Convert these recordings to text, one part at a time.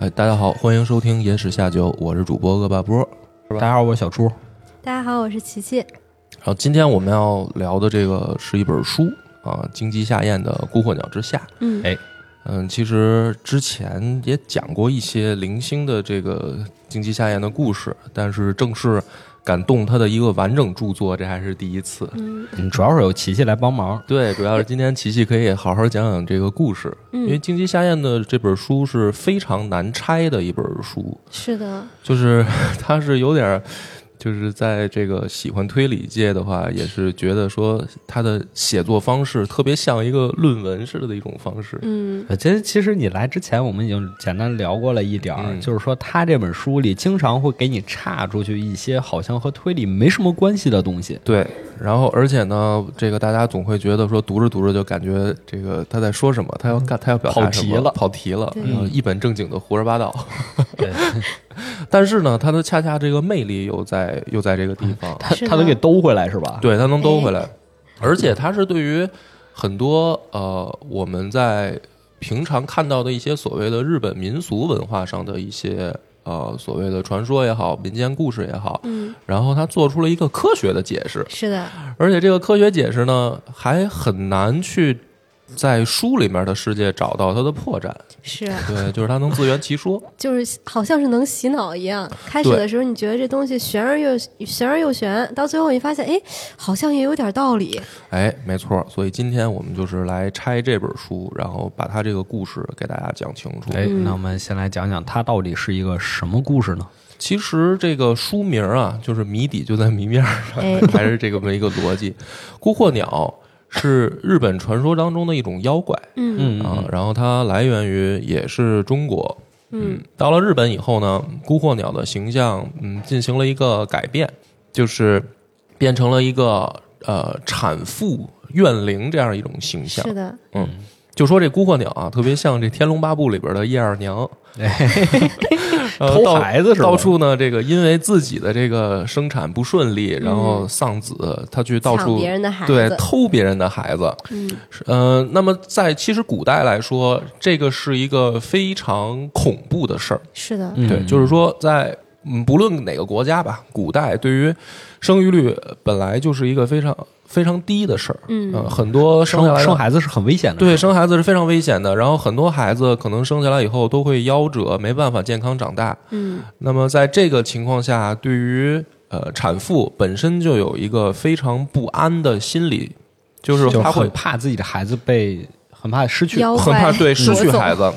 哎，大家好，欢迎收听《野史下酒》，我是主播恶霸波。大家好，我是小初。大家好，我是琪琪。然后今天我们要聊的这个是一本书啊，荆棘下咽的《孤鹤鸟之下》。嗯，哎，嗯，其实之前也讲过一些零星的这个荆棘下咽的故事，但是正式敢动他的一个完整著作，这还是第一次。嗯。嗯，主要是有琪琪来帮忙。对，主要是今天琪琪可以好好讲讲这个故事，因为《荆棘夏宴》的这本书是非常难拆的一本书，是的，就是 它是有点儿，就是在这个喜欢推理界的话，也是觉得说他的写作方式特别像一个论文似的的一种方式。嗯其实其实你来之前，我们已经简单聊过了一点儿，嗯就是说他这本书里经常会给你岔出去一些好像和推理没什么关系的东西。对，然后而且呢，这个大家总会觉得说读着读着就感觉这个他在说什么，他要干他要表达什么，跑题了跑题了，对然后一本正经的胡说八道。对，但是呢，他的恰恰这个魅力又在又在这个地方，他 是的。他能给兜回来是吧？对，它能兜回来，而且它是对于很多呃我们在平常看到的一些所谓的日本民俗文化上的一些呃所谓的传说也好，民间故事也好，嗯，然后他做出了一个科学的解释，是的，而且这个科学解释呢还很难去在书里面的世界找到它的破绽，是，对，就是它能自圆其说，就是好像是能洗脑一样。开始的时候你觉得这东西玄而又玄而又玄，到最后你发现，哎，好像也有点道理。哎，没错，所以今天我们就是来拆这本书，然后把它这个故事给大家讲清楚。哎，嗯那我们先来讲讲它到底是一个什么故事呢？其实这个书名啊，就是谜底就在谜面上，哎还是这个么一个逻辑。孤鹤鸟是日本传说当中的一种妖怪。嗯。嗯啊，然后它来源于也是中国。嗯。到了日本以后呢，孤鹤鸟的形象嗯进行了一个改变，就是变成了一个呃产妇怨灵这样一种形象。是。的，嗯，就说这孤鹤鸟啊，特别像这《天龙八部》里边的叶二娘，呃偷到孩子是吧？到处呢，这个因为自己的这个生产不顺利，然后丧子，他去到抢处别人的孩子，对偷别人的孩子。嗯。呃，那么在其实古代来说，这个是一个非常恐怖的事儿。是的，嗯。对，就是说在嗯，不论哪个国家吧，古代对于生育率本来就是一个非常非常低的事儿。嗯呃很多生下来生生孩子是很危险的。对，生孩子是非常危险的。然后很多孩子可能生下来以后都会夭折，没办法健康长大。嗯那么在这个情况下，对于呃产妇本身就有一个非常不安的心理，就是就是她会怕自己的孩子被，很怕失去。很怕对失去孩子。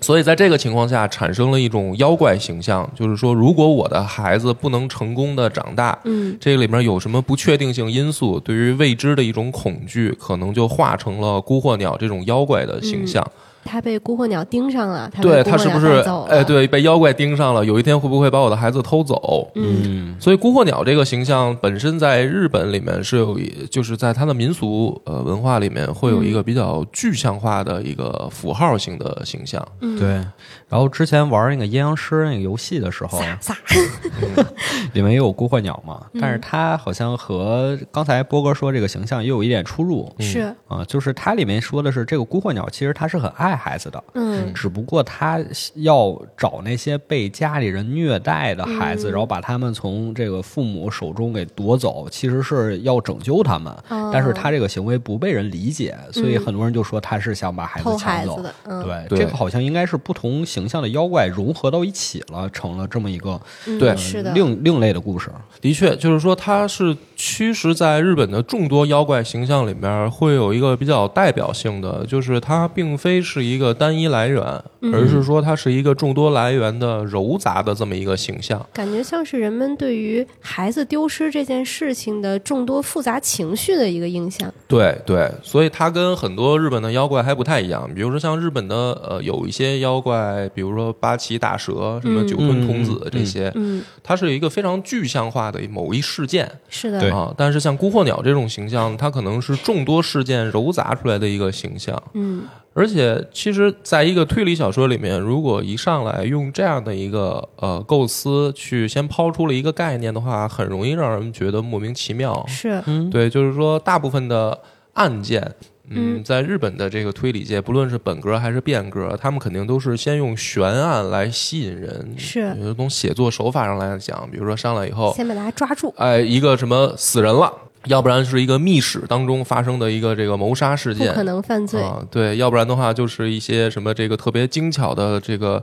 所以在这个情况下，产生了一种妖怪形象，就是说，如果我的孩子不能成功的长大，嗯这里面有什么不确定性因素，对于未知的一种恐惧，可能就化成了孤鹤鸟这种妖怪的形象。他被孤鹤鸟盯上了，他对他是不是哎，，对，被妖怪盯上了，有一天会不会把我的孩子偷走？嗯。嗯，所以孤鹤鸟这个形象本身在日本里面是有一，就是在它的民俗呃文化里面会有一个比较具象化的一个符号性的形象。嗯，对。然后之前玩那个阴阳师那个游戏的时候，里面也有孤鹤鸟嘛，但是它好像和刚才波哥说这个形象也有一点出入。是，啊、就是它里面说的是这个孤鹤鸟其实它是很爱孩子的，嗯。只不过他要找那些被家里人虐待的孩子，嗯。然后把他们从这个父母手中给夺走，其实是要拯救他们，哦。但是他这个行为不被人理解，所以很多人就说他是想把孩子抢走。对，对。这个好像应该是不同形象的妖怪融合到一起了，成了这么一个嗯对。是的，另另类的故事。的确，就是说他是驱使在日本的众多妖怪形象里面，会有一个比较代表性的，就是它并非是一个单一来源，嗯而是说它是一个众多来源的糅杂的这么一个形象。感觉像是人们对于孩子丢失这件事情的众多复杂情绪的一个印象。对对，所以它跟很多日本的妖怪还不太一样。比如说像日本的呃有一些妖怪，比如说八岐大蛇、什么九吞童子这些，嗯，它是有一个非常具象化的某一事件是的，对啊。但是像孤鹤鸟这种形象，它可能是众多事件糅杂出来的一个形象。嗯而且，其实，在一个推理小说里面，如果一上来用这样的一个呃构思去先抛出了一个概念的话，很容易让人觉得莫名其妙。是，嗯，对，就是说，大部分的案件，嗯，在日本的这个推理界，不论是本格还是变格，他们肯定都是先用悬案来吸引人。是有从写作手法上来讲，比如说上来以后，先把大家抓住，哎，一个什么死人了，要不然是一个密室当中发生的一个这个谋杀事件，不可能犯罪。啊，对，要不然的话就是一些什么这个特别精巧的这个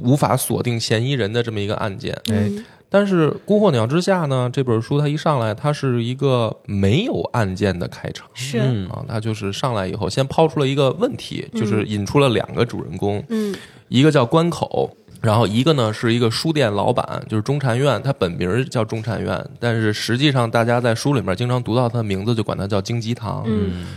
无法锁定嫌疑人的这么一个案件。嗯但是《孤鹤鸟之下》呢，这本书它一上来，它是一个没有案件的开场是，嗯啊，它就是上来以后先抛出了一个问题，就是引出了两个主人公，嗯一个叫关口。然后一个呢是一个书店老板，就是中禅院，他本名叫中禅院，但是实际上大家在书里面经常读到他的名字，就管他叫京鸡堂。嗯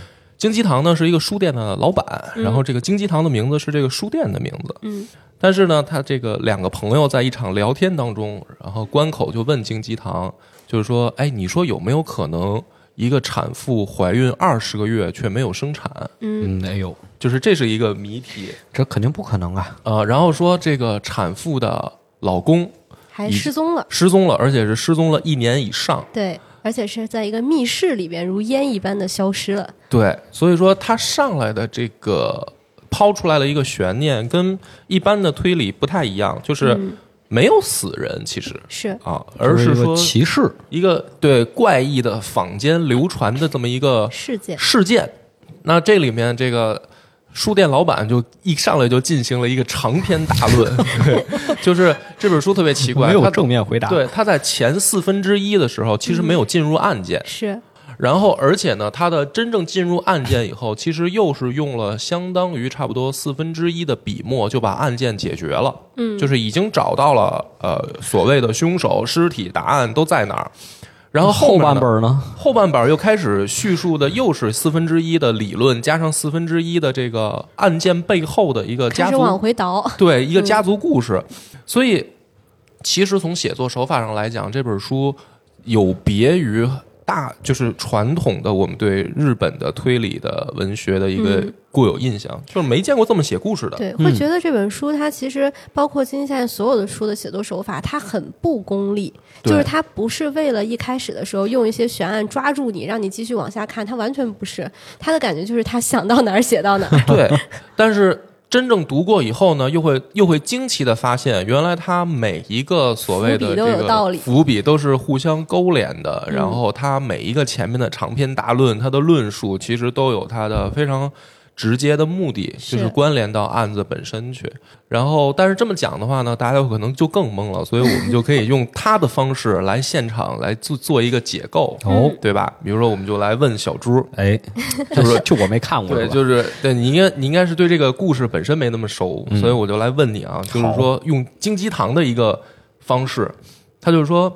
京鸡堂呢是一个书店的老板，然后这个京鸡堂的名字是这个书店的名字。嗯但是呢，他这个两个朋友在一场聊天当中，然后关口就问京鸡堂，就是说，哎，你说有没有可能一个产妇怀孕二十个月却没有生产？嗯没有，就是这是一个谜题。这肯定不可能啊！呃，然后说这个产妇的老公还失踪了。失踪了，而且是失踪了一年以上。对，而且是在一个密室里边，如烟一般的消失了。对，所以说他上来的这个抛出来了一个悬念，跟一般的推理不太一样，就是嗯没有死人，其实是，啊，而是说骑士，一个对怪异的坊间流传的这么一个事件。事件。那这里面这个书店老板就一上来就进行了一个长篇大论，对就是这本书特别奇怪，没有他正面回答。对，他在前四分之一的时候，其实没有进入案件，是，然后而且呢，他的真正进入案件以后，其实又是用了相当于差不多四分之一的笔墨就把案件解决了，嗯，就是已经找到了呃所谓的凶手、尸体、答案都在哪儿。然后后半本呢？后半本又开始叙述的又是四分之一的理论，加上四分之一的这个案件背后的一个家开始往族，回倒。对一个家族故事。所以，其实从写作手法上来讲，这本书有别于大就是传统的我们对日本的推理的文学的一个嗯固有印象，就是没见过这么写故事的。对，会觉得这本书它其实包括今天现在所有的书的写作手法，它很不功利，就是它不是为了一开始的时候用一些悬案抓住你，让你继续往下看，它完全不是。它的感觉就是他想到哪儿写到哪儿。对，但是真正读过以后呢，又会又会惊奇的发现，原来它每一个所谓的这个道理伏笔都是互相勾连的，嗯然后它每一个前面的长篇大论，它的论述其实都有它的非常。直接的目的就是是。关联到案子本身去，然后但是这么讲的话呢，大家有可能就更懵了，所以我们就可以用他的方式来现场来做做一个解构，哦。对吧？比如说，我们就来问小朱，哎，就是就我没看过，对，就是对你应该你应该是对这个故事本身没那么熟，嗯。所以我就来问你啊，就是说用金鸡堂的一个方式，他就是说，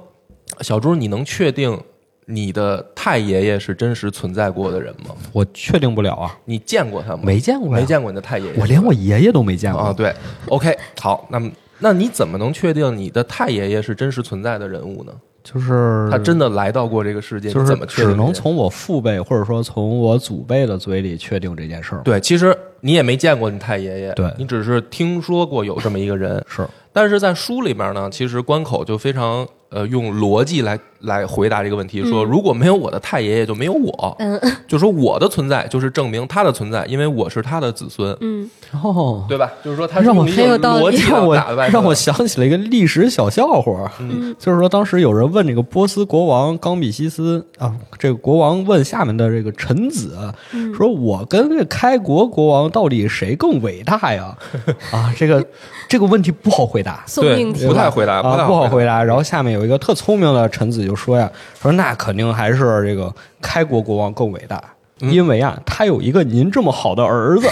小朱，你能确定你的太爷爷是真实存在过的人吗？我确定不了啊，你见过他吗？没见过呀没见过你的太爷爷，我连我爷爷都没见过啊，对，OK，好，那么那你怎么能确定你的太爷爷是真实存在的人物呢？就是他真的来到过这个世界，就是怎么确定只件事？能从我父辈或者说从我祖辈的嘴里确定这件事儿。对，其实你也没见过你太爷爷，对你只是听说过有这么一个人，是但是在书里面呢，其实关口就非常呃用逻辑来来回答这个问题，说如果没有我的太爷爷，就没有我，嗯。就说我的存在就是证明他的存在，因为我是他的子孙，嗯，哦，对吧？就是说他是让我用一个很有道理逻辑让我让我想起了一个历史小笑话，嗯。就是说当时有人问这个波斯国王冈比西斯啊，这个国王问下面的这个臣子，嗯。说我跟这开国国王到底谁更伟大呀？啊，这个这个问题不好回答。对送命题。不太回答，不好回回答。然后下面有一个特聪明的臣子就说呀，说那肯定还是这个开国国王更伟大，嗯因为啊，他有一个您这么好的儿子。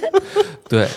对，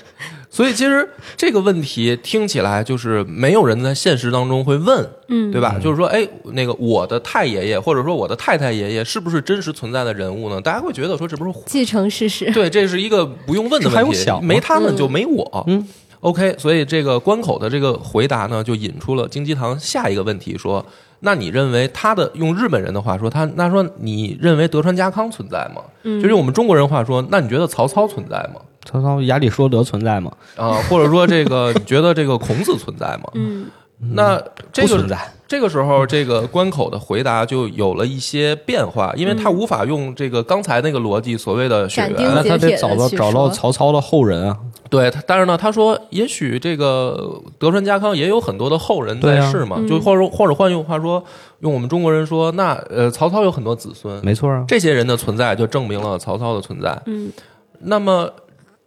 所以其实这个问题听起来就是没有人在现实当中会问，嗯，对吧？就是说，哎，那个我的太爷爷或者说我的太太爷爷是不是真实存在的人物呢？大家会觉得说这不是继承事实。对，这是一个不用问的还问题没他们就没我。嗯，OK，所以这个关口的这个回答呢，就引出了金鸡堂下一个问题，说：那你认为他的用日本人的话说，他那说你认为德川家康存在吗？嗯就是用我们中国人话说，那你觉得曹操存在吗？曹操亚里说德存在吗？啊、或者说这个你觉得这个孔子存在吗？嗯那这个不存在。这个时候，这个关口的回答就有了一些变化，因为他无法用这个刚才那个逻辑，所谓的血斩钉缘那他得找到找到曹操的后人啊，对，他但是呢，他说也许这个德川家康也有很多的后人在世嘛，就或者或者换句话说，用我们中国人说，那呃，曹操有很多子孙，没错啊。这些人的存在就证明了曹操的存在。嗯，那么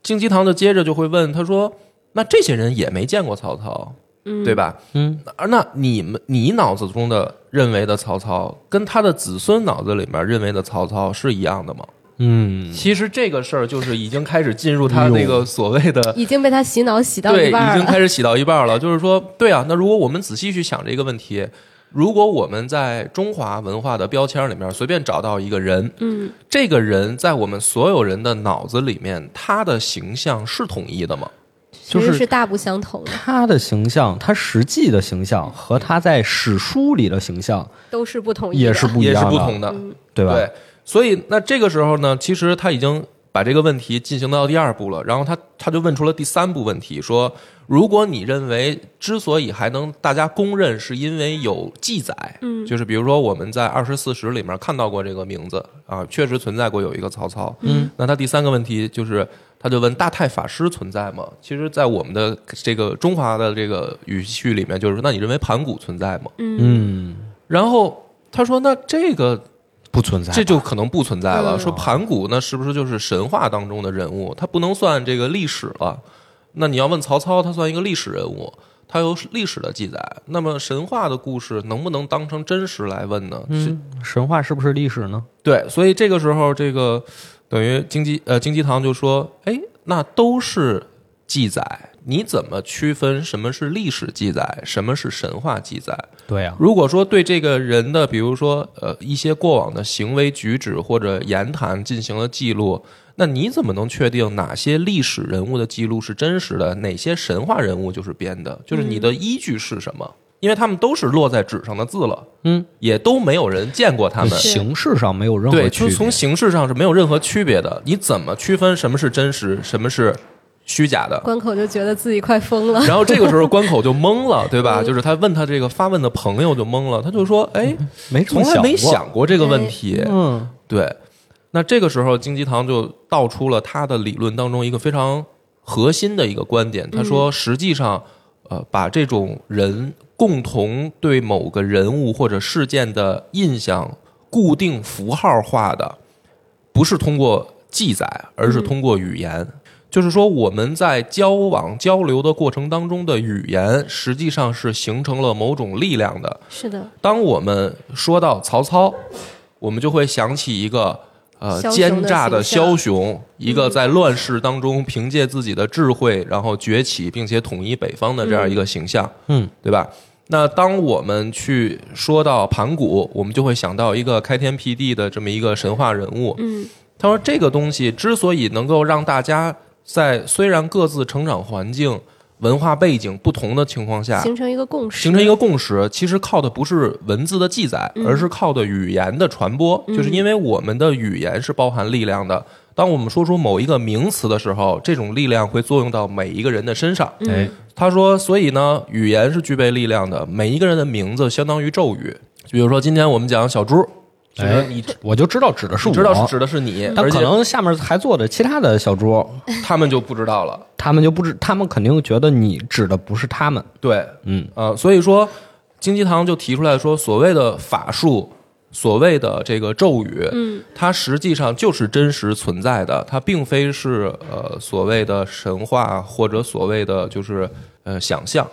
荆棘堂就接着就会问他说，那这些人也没见过曹操，嗯对吧？嗯，而那你们你脑子中的认为的曹操，跟他的子孙脑子里面认为的曹操是一样的吗？嗯，其实这个事儿就是已经开始进入他那个所谓的已经被他洗脑洗到对，一半已经。开始洗到一半了。就是说，对啊，那如果我们仔细去想这个问题，如果我们在中华文化的标签里面随便找到一个人，嗯，这个人在我们所有人的脑子里面，他的形象是统一的吗？就是其实是大不相同的，他的形象，他实际的形象和他在史书里的形象都是不同，也是不一也是样的，不同的，嗯对吧？对，所以那这个时候呢，其实他已经把这个问题进行到第二步了，然后他他就问出了第三步问题，说如果你认为之所以还能大家公认，是因为有记载，嗯就是比如说我们在二十四史里面看到过这个名字啊，确实存在过有一个曹操，嗯，那他第三个问题就是。他就问大太法师存在吗？其实，在我们的这个中华的这个语序里面，就是说，那你认为盘古存在吗？嗯嗯，然后他说，那这个不存在，这就可能不存在了。嗯说盘古那，是不是就是神话当中的人物？他不能算这个历史了。那你要问曹操，他算一个历史人物，他有历史的记载。那么神话的故事能不能当成真实来问呢？神话是不是历史呢？对，所以这个时候，这个等于荆棘呃荆棘堂就说，哎，那都是记载，你怎么区分什么是历史记载，什么是神话记载？对呀、如果说对这个人的，比如说呃一些过往的行为举止或者言谈进行了记录，那你怎么能确定哪些历史人物的记录是真实的，哪些神话人物就是编的？就是你的依据是什么？因为他们都是落在纸上的字了，嗯，也都没有人见过他们。形式上没有任何对，区别。就从形式上是没有任何区别的。你怎么区分什么是真实，什么是虚假的？关口就觉得自己快疯了。然后这个时候关口就懵了，对吧？就是他问他这个发问的朋友就懵了，他就说：“哎，没从来没想过这个问题。嗯，对，那这个时候荆棘堂就道出了他的理论当中一个非常核心的一个观点。他说，实际上，呃，把这种人共同对某个人物或者事件的印象固定符号化的，不是通过记载，而是通过语言。就是说，我们在交往交流的过程当中的语言，实际上是形成了某种力量的。是的，当我们说到曹操，我们就会想起一个呃奸诈的枭雄，一个在乱世当中凭借自己的智慧然后崛起，并且统一北方的这样一个形象，嗯，对吧？那当我们去说到盘古，我们就会想到一个开天辟地的这么一个神话人物。嗯他说，这个东西之所以能够让大家在虽然各自成长环境、文化背景不同的情况下，形成一个共识，形成一个共识，其实靠的不是文字的记载，嗯而是靠的语言的传播。就是因为我们的语言是包含力量的，当我们说出某一个名词的时候，这种力量会作用到每一个人的身上。嗯哎，他说，所以呢，语言是具备力量的，每一个人的名字相当于咒语。比如说，今天我们讲小猪，就是哎你我就知道指的是我，知道是指的是你，但可能下面还坐着其他的小猪，他们就不知道了。他们就不知，他们肯定觉得你指的不是他们。对，嗯，呃，所以说金鸡堂就提出来说，所谓的法术，所谓的这个咒语，嗯，它实际上就是真实存在的，它并非是呃所谓的神话或者所谓的就是呃想象。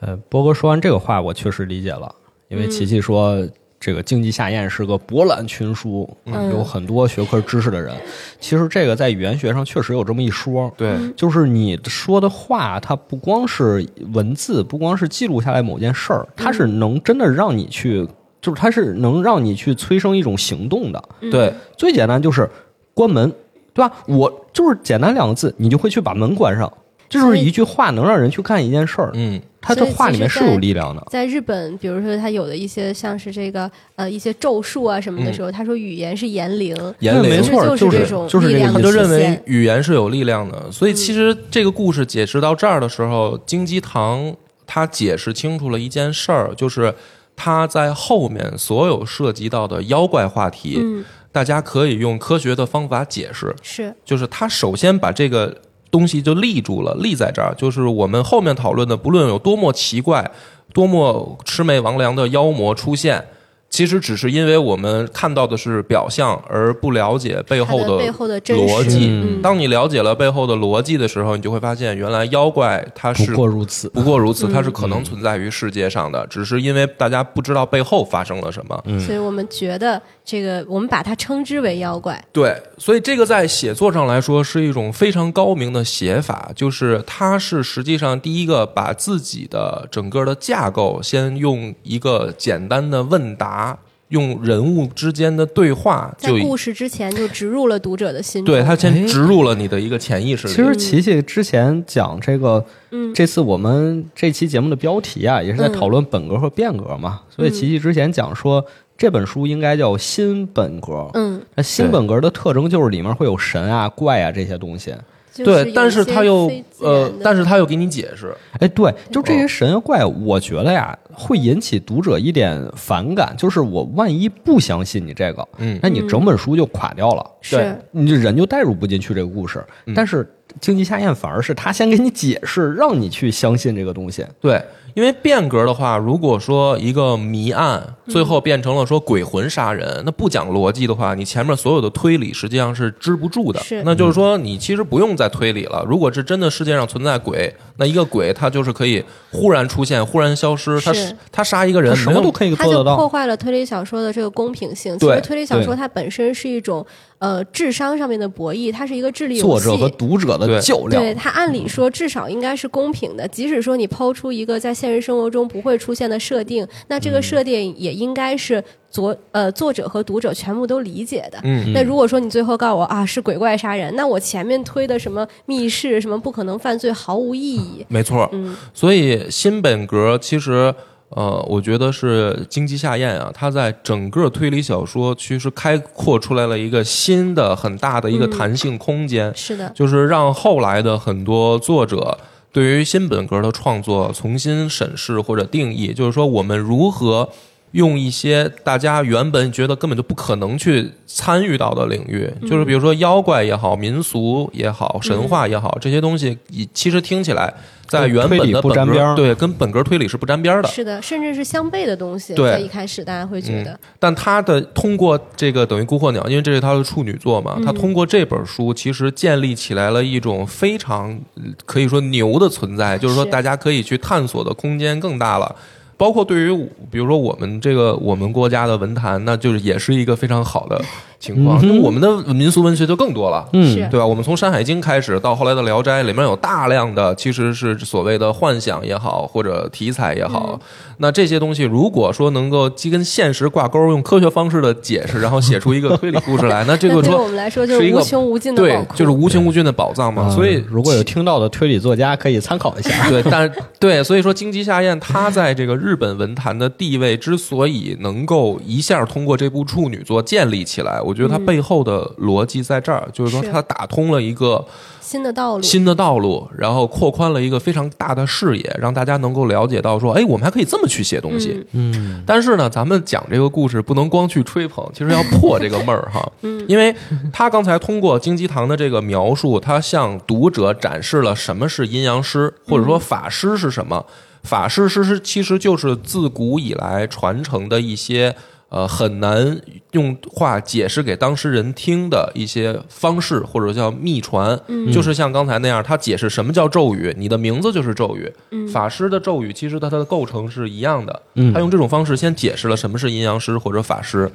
呃，波哥说完这个话，我确实理解了，因为琪琪说。这个经济下宴是个博览群书，嗯有很多学科知识的人。其实这个在语言学上确实有这么一说，对，就是你说的话，它不光是文字，不光是记录下来某件事儿，它是能真的让你去，就是它是能让你去催生一种行动的。对，最简单就是关门，对吧？我就是简单两个字，你就会去把门关上。这就是一句话能让人去干一件事儿，嗯，他这话里面是有力量的。在日本，比如说他有的一些像是这个呃一些咒术啊什么的时候，他说语言是言灵，言灵。对没错，就是是这种就是这个力量的意思。他就认为语言是有力量的，所以其实这个故事解释到这儿的时候，金鸡堂他解释清楚了一件事儿，就是他在后面所有涉及到的妖怪话题，嗯，大家可以用科学的方法解释。是。就是他首先把这个东西就立住了，立在这儿。就是我们后面讨论的，不论有多么奇怪、多么魑魅魍魉的妖魔出现，其实只是因为我们看到的是表象，而不了解背后的背后的逻辑。嗯当你了解了背后的逻辑的时候，你就会发现，原来妖怪它是不是过如此。不过如此，它是可能存在于世界上的，只是因为大家不知道背后发生了什么。所以我们觉得这个，我们把它称之为妖怪。对，所以这个在写作上来说是一种非常高明的写法，就是它是实际上第一个把自己的整个的架构先用一个简单的问答，用人物之间的对话在故事之前就植入了读者的心中。对他先哎植入了你的一个潜意识里。其实琪琪之前讲这个，嗯这次我们这期节目的标题啊，也是在嗯讨论本格和变革嘛。所以琪琪之前讲说，这本书应该叫新本格。嗯，那新本格的特征就是里面会有神啊、怪啊这些东西。就是对，但是他又呃，但是他又给你解释，哎，对，就这些神啊怪，我觉得呀，会引起读者一点反感，就是我万一不相信你这个，嗯。那你整本书就垮掉了，是对。你这人就代入不进去这个故事。但是荆棘夏宴反而是他先给你解释，让你去相信这个东西。对，因为变革的话，如果说一个谜案最后变成了说鬼魂杀人，那不讲逻辑的话，你前面所有的推理实际上是支不住的。是那就是说，你其实不用再推理了。如果是真的世界上存在鬼，那一个鬼他就是可以忽然出现、忽然消失，他是他杀一个人什么都可以做得到。破坏了推理小说的这个公平性。其对实推理小说它本身是一种呃智商上面的博弈，它是一个智力游戏。作者和读者的较量，对它按理说至少应该是公平的，即使说你抛出一个在现实生活中不会出现的设定，那这个嗯。设定也应该是作呃作者和读者全部都理解的。嗯。那如果说你最后告诉我啊是鬼怪杀人，那我前面推的什么密室、什么不可能犯罪毫无意义。没错，嗯，所以新本格其实，呃，我觉得是荆棘下咽啊，它在整个推理小说其实开阔出来了一个新的很大的一个嗯。弹性空间，是的，就是让后来的很多作者对于新本格的创作重新审视或者定义，就是说我们如何。用一些大家原本觉得根本就不可能去参与到的领域，就是比如说妖怪也好、民俗也好、神话也好，这些东西，以其实听起来在原本的本格对跟本格推理是不沾边儿的。是的，甚至是相悖的东西。对。在一开始大家会觉得，但他的通过这个等于《孤鹤鸟》，因为这是他的处女作嘛，他通过这本书其实建立起来了一种非常呃可以说牛的存在，就是说大家可以去探索的空间更大了。包括对于比如说我们这个我们国家的文坛，那就是也是一个非常好的情况。嗯哼因为我们的民俗文学就更多了，嗯对吧？我们从《山海经》开始到后来的《聊斋》，里面有大量的其实是所谓的幻想也好，或者题材也好。那这些东西如果说能够既跟现实挂钩，用科学方式的解释，然后写出一个推理故事来，那这个对我们来说就是一个无穷无尽的对。就是无穷无尽的宝藏嘛。啊所以如果有听到的推理作家，可以参考一下。对，但对，所以说荆棘夏宴他在这个日本文坛的地位之所以能够一下通过这部处女作建立起来，我觉得它背后的逻辑在这儿，就是说它打通了一个新的道路，新的道路，然后扩宽了一个非常大的视野，让大家能够了解到说，哎，我们还可以这么去写东西。嗯嗯，但是呢，咱们讲这个故事不能光去吹捧，其实要破这个闷儿哈。嗯因为他刚才通过金鸡堂的这个描述，他向读者展示了什么是阴阳师，或者说法师是什么。法师是是其实就是自古以来传承的一些呃很难用话解释给当事人听的一些方式，或者叫秘传。就是像刚才那样，他解释什么叫咒语，你的名字就是咒语。法师的咒语其实它它的构成是一样的，嗯他用这种方式先解释了什么是阴阳师或者法师。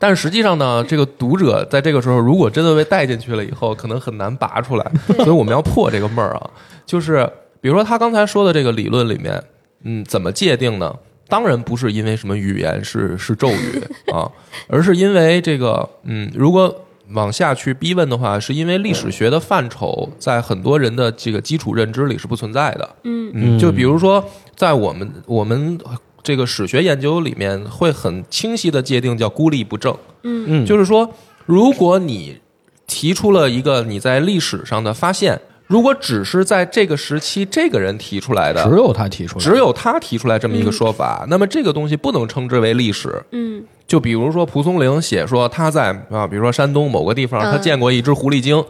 但是实际上呢，这个读者在这个时候如果真的被带进去了以后，可能很难拔出来，所以我们要破这个闷儿啊。就是比如说他刚才说的这个理论里面，嗯，怎么界定呢？当然不是因为什么语言是是咒语啊，而是因为这个，嗯，如果往下去逼问的话，是因为历史学的范畴在很多人的这个基础认知里是不存在的。嗯嗯，就比如说在我们我们这个史学研究里面，会很清晰的界定叫孤立不正。嗯嗯就是说，如果你提出了一个你在历史上的发现，如果只是在这个时期这个人提出来的，只有他提出来，只有他提出来这么一个说法，那么这个东西不能称之为历史。嗯就比如说蒲松龄写说他在啊，比如说山东某个地方，嗯他见过一只狐狸精，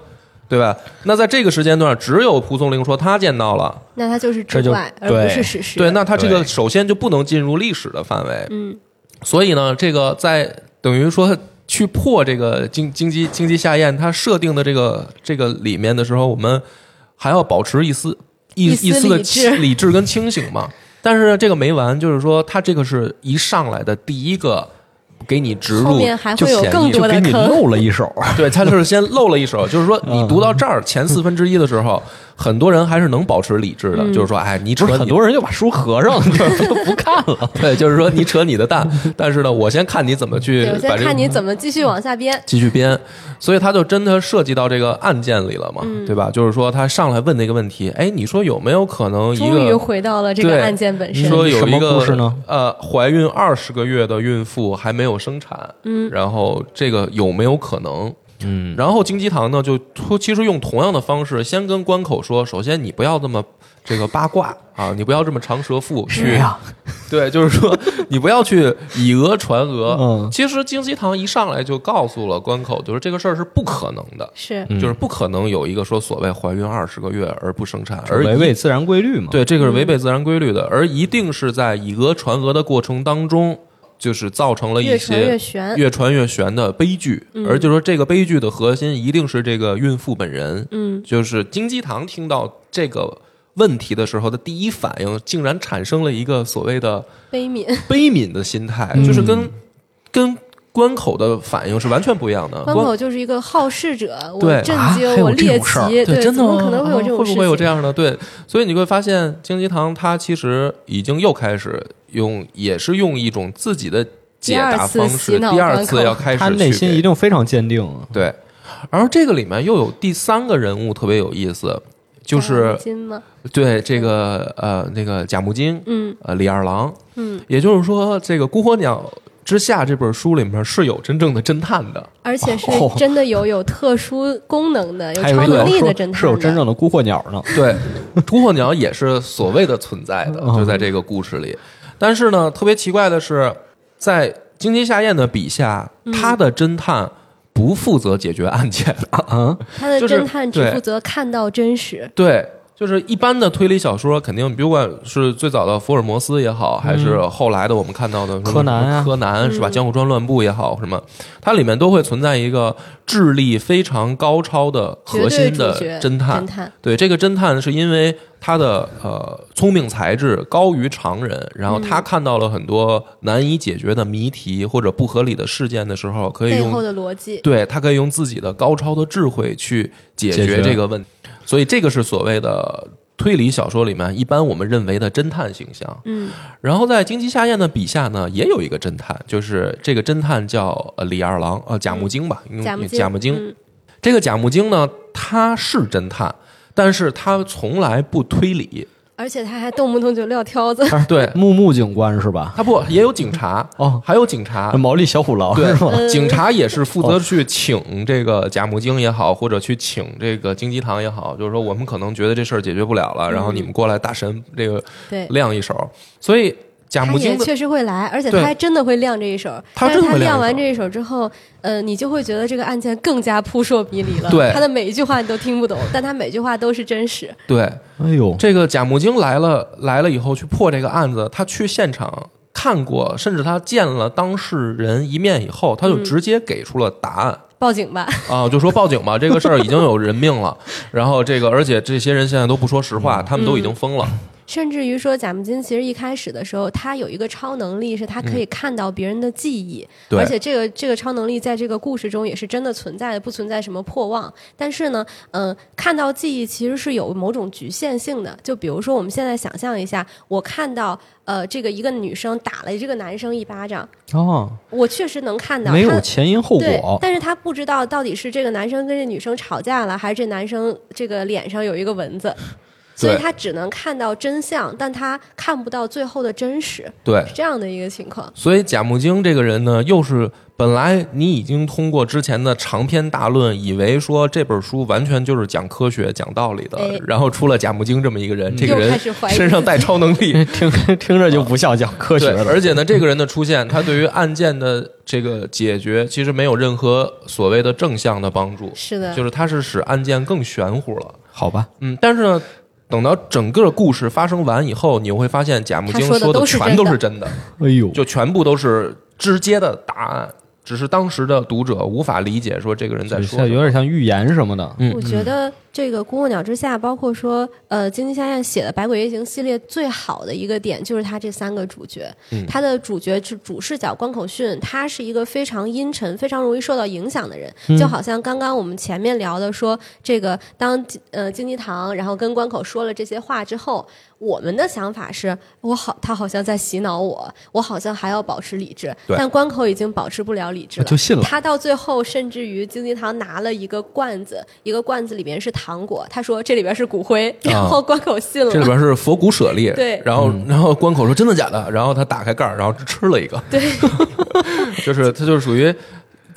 对吧？那在这个时间段，只有蒲松龄说他见到了，那他就是这就志怪，而对不是史实。对，那他这个首先就不能进入历史的范围。嗯所以呢，这个在等于说去破这个经经济经济下咽它设定的这个这个里面的时候，我们还要保持一丝一一丝的理智跟清醒嘛。但是这个没完，就是说他这个是一上来的第一个给你植入后面还就会有潜意识更多的给你坑漏了一手。对，他就是先露了一手，就是说你读到这儿前四分之一的时候，很多人还是能保持理智的，就是说，哎，你扯不是很多人就把书合上，就不看了。对，就是说你扯你的蛋，但是呢，我先看你怎么去，我把这个先看你怎么继续往下编。继续编，所以他就真的涉及到这个案件里了嘛，嗯对吧？就是说他上来问那个问题，哎，你说有没有可能一终于回到了这个案件本身。说有一个故事呢呃，怀孕二十个月的孕妇还没有生产，嗯，然后这个有没有可能？嗯，然后金鸡堂呢，就其实用同样的方式，先跟关口说，首先你不要这么这个八卦啊，你不要这么长舌妇去，呀？对，就是说你不要去以讹传讹。嗯其实金鸡堂一上来就告诉了关口，就是这个事儿是不可能的。是嗯就是不可能有一个说所谓怀孕二十个月而不生产，而违背自然规律嘛。对这个是违背自然规律的，而一定是在以讹传讹的过程当中，就是造成了一越传越些悬。越传越悬的悲剧，而就是说这个悲剧的核心一定是这个孕妇本人，嗯，就是金鸡堂听到这个问题的时候的第一反应，竟然产生了一个所谓的悲悯。悲悯的心态，嗯就是跟跟关口的反应是完全不一样的。关口就是一个好事者，我对震啊惊，还有我猎奇，对，真的怎么吗可能会有这种事情？会不会有这样的？对，所以你会发现，金鸡堂它其实已经又开始用，也是用一种自己的解答方式，第二次要开始他内心一定非常坚定。对。然后这个里面又有第三个人物特别有意思，就是？对这个呃那个贾木金，嗯呃李二郎，嗯，也就是说，这个《孤火鸟之下》这本书里面是有真正的侦探的，而且是哦真的有有特殊功能的，有超能力的侦探的，是有真正的孤火鸟呢。对，孤火鸟也是所谓的存在的，嗯就在这个故事里。但是呢，特别奇怪的是，在金鸡夏彦的笔下，嗯他的侦探不负责解决案件。啊，他的侦探只负责看到真实。对，就是一般的推理小说，肯定不管是最早的福尔摩斯也好，还是后来的我们看到的柯南啊。柯南是吧？嗯江户川乱步也好，什么，它里面都会存在一个智力非常高超的核心的侦探。侦。探，对，这个侦探是因为他的呃聪明才智高于常人，然后嗯。他看到了很多难以解决的谜题或者不合理的事件的时候，可以背后用的逻辑。对他可以用自己的高超的智慧去解决解决。这个问题，所以这个是所谓的推理小说里面一般我们认为的侦探形象。嗯然后在金鸡夏彦的笔下呢，也有一个侦探，就是这个侦探叫呃李二郎，呃贾木精吧，嗯贾木贾木经。嗯这个贾木精呢，他是侦探，但是他从来不推理。而且他还动不动就撂挑子。对 木木警官是吧？他不也有警察哦，还有警察。毛利小五郎对是吧？，警察也是负责去请这个贾木精也好，或者去请这个金鸡堂也好，就是说我们可能觉得这事儿解决不了了，然后你们过来大神这个对，亮一手。所以贾他木经的也确实会来，而且他还真的会亮这一手。但是他他真的会亮完这一手之后，呃，你就会觉得这个案件更加扑朔迷离了。对他的每一句话你都听不懂，但他每句话都是真实。对哎呦，这个贾木经来了来了以后去破这个案子，他去现场。看过，甚至他见了当事人一面以后，他就直接给出了答案。报警吧，啊，就说报警吧，这个事儿已经有人命了。然后这个，而且这些人现在都不说实话，他们都已经疯了。甚至于说贾木金其实一开始的时候，他有一个超能力，是他可以看到别人的记忆，嗯而且这个这个超能力在这个故事中也是真的存在的，不存在什么破妄。但是呢，嗯、看到记忆其实是有某种局限性的。就比如说，我们现在想象一下，我看到呃，这个一个女生打了这个男生一巴掌，哦，我确实能看到他没有前因后果，，但是他不知道到底是这个男生跟这女生吵架了，还是这男生这个脸上有一个蚊子。所以他只能看到真相，但他看不到最后的真实，对，是这样的一个情况。所以贾木经这个人呢，又是本来你已经通过之前的长篇大论，以为说这本书完全就是讲科学、讲道理的，哎。然后出了贾木经这么一个人，这个人身上带超能力，听听着就不像讲科学对，的。而且呢，这个人的出现，他对于案件的这个解决，其实没有任何所谓的正向的帮助，是的，就是他是使案件更玄乎了。好吧，嗯，但是呢，等到整个故事发生完以后，你会发现贾木经说的全都是真的，哎呦，就全部都是直接的答案，只是当时的读者无法理解说这个人在说有点像预言什么的。嗯我觉得这个《孤鹤鸟之下》，包括说呃金鸡夏彦写的《百鬼夜行》系列最好的一个点，就是他这三个主角。嗯。他的主角是主视角关口训，他是一个非常阴沉、非常容易受到影响的人，就好像刚刚我们前面聊的说，这个当呃金鸡堂然后跟关口说了这些话之后，我们的想法是我好，他好像在洗脑我，我好像还要保持理智，但关口已经保持不了理智了，就信了。他到最后甚至于金鸡堂拿了一个罐子，一个罐子里面是糖果，他说这里边是骨灰，然后关口信了。这里边是佛骨舍利，对。然后然后关口说真的假的，然后他打开盖儿，然后吃了一个，对，就是他就是属于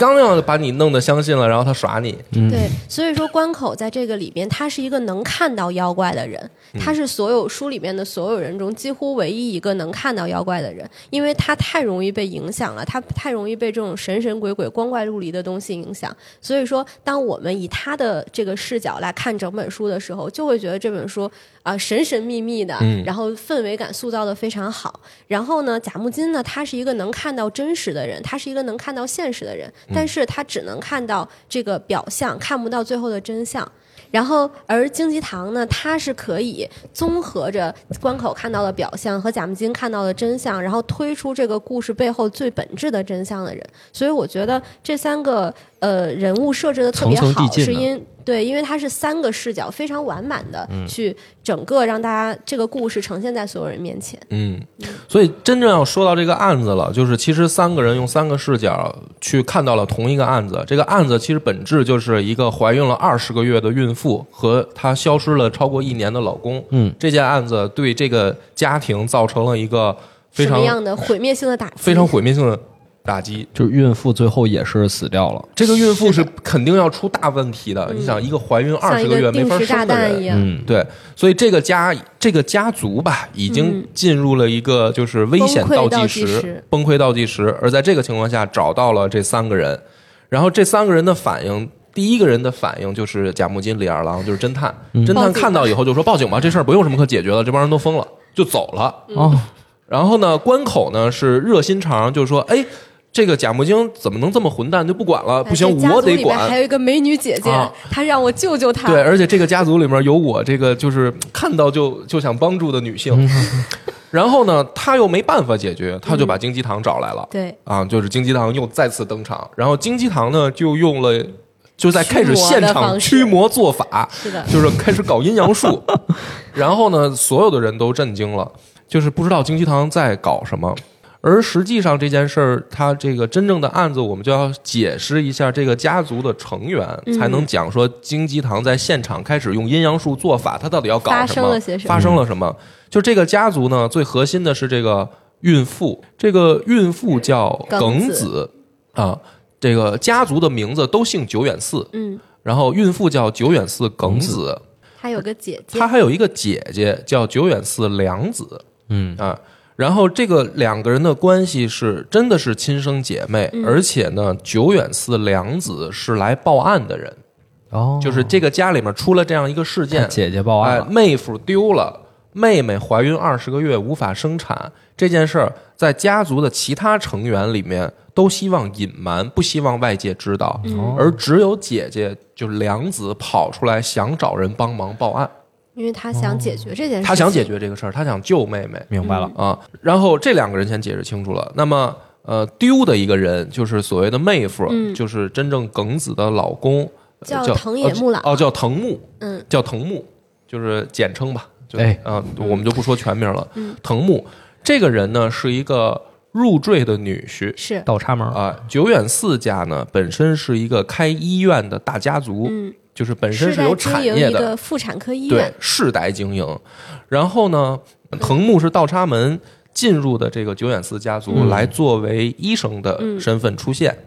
刚要把你弄得相信了，然后他耍你，对，所以说关口在这个里边，他是一个能看到妖怪的人，他是所有书里面的所有人中几乎唯一一个能看到妖怪的人，因为他太容易被影响了，他太容易被这种神神鬼鬼、光怪陆离的东西影响。所以说，当我们以他的这个视角来看整本书的时候，就会觉得这本书啊、神神秘秘的，嗯然后氛围感塑造的非常好。然后呢，贾木金呢，他是一个能看到真实的人，他是一个能看到现实的人，但是他只能看到这个表象，看不到最后的真相。然后，而荆棘堂呢，它是可以综合着关口看到的表象和贾木金看到的真相，然后推出这个故事背后最本质的真相的人。所以，我觉得这三个呃人物设置的特别好，是因对，因为它是三个视角非常完满的去整个让大家这个故事呈现在所有人面前。嗯，所以真正要说到这个案子了，就是其实三个人用三个视角去看到了同一个案子。这个案子其实本质就是一个怀孕了二十个月的孕妇和她消失了超过一年的老公。嗯，这件案子对这个家庭造成了一个非常样的毁灭性的打击？非常毁灭性的打击。就是孕妇最后也是死掉了。这个孕妇是肯定要出大问题的。你想，一个怀孕二十个月没法生的人弹一，样。嗯，对，所以这个家这个家族吧，已经进入了一个就是危险倒计嗯崩溃倒计时崩溃倒计时。而在这个情况下，找到了这三个人，然后这三个人的反应，第一个人的反应就是贾木金李二郎，就是侦探。侦探看到以后就说：“报警吧，这事儿不用什么可解决了，这帮人都疯了，就走了。”哦，然后呢，关口呢是热心肠，就说：“哎，这个贾木精怎么能这么混蛋？就不管了，不行，我得管还。有一个美女姐姐啊，她让我救救她。对，而且这个家族里面有我这个就是看到就就想帮助的女性。然后呢，他又没办法解决，他就把金鸡堂找来了。对啊，就是金鸡堂又再次登场，然后金鸡堂呢就用了。就在开始现场驱魔做法，是的就是开始搞阴阳术，然后呢，所有的人都震惊了，就是不知道金鸡堂在搞什么。而实际上这件事儿，它这个真正的案子，我们就要解释一下这个家族的成员，嗯才能讲说金鸡堂在现场开始用阴阳术做法，他到底要搞发什么？生了些什么发生了什么？就这个家族呢，最核心的是这个孕妇，这个孕妇叫耿耿子子啊，这个家族的名字都姓久远寺，嗯，然后孕妇叫久远寺耿子，她有个姐姐她，还有一个姐姐叫久远寺良子嗯啊。然后这个两个人的关系是真的是亲生姐妹，嗯。而且呢，久远寺良子是来报案的人，哦，就是这个家里面出了这样一个事件，姐姐报案哎，，妹夫丢了，妹妹怀孕二十个月无法生产这件事儿，在家族的其他成员里面都希望隐瞒，不希望外界知道，嗯。而只有姐姐就是良子跑出来想找人帮忙报案，因为他想解决这件事，他想解。决这个事儿，他想救妹妹明白了。啊。然后这两个人先解释清楚了，那么。呃，丢的一个人就是所谓的妹夫，嗯就是真正耿子的老公，呃叫藤野木朗哦，叫藤木，嗯，叫藤木，就是简称吧。就哎啊、我们就不说全名了。嗯藤木这个人呢，是一个入赘的女婿是，倒插门，啊。久远四家呢，本身是一个开医院的大家族，嗯就是本身是有产业的，个妇产科医对院，，世代经营。然后呢，藤木是倒插门进入的这个久远寺家族，嗯来作为医生的嗯身份出现。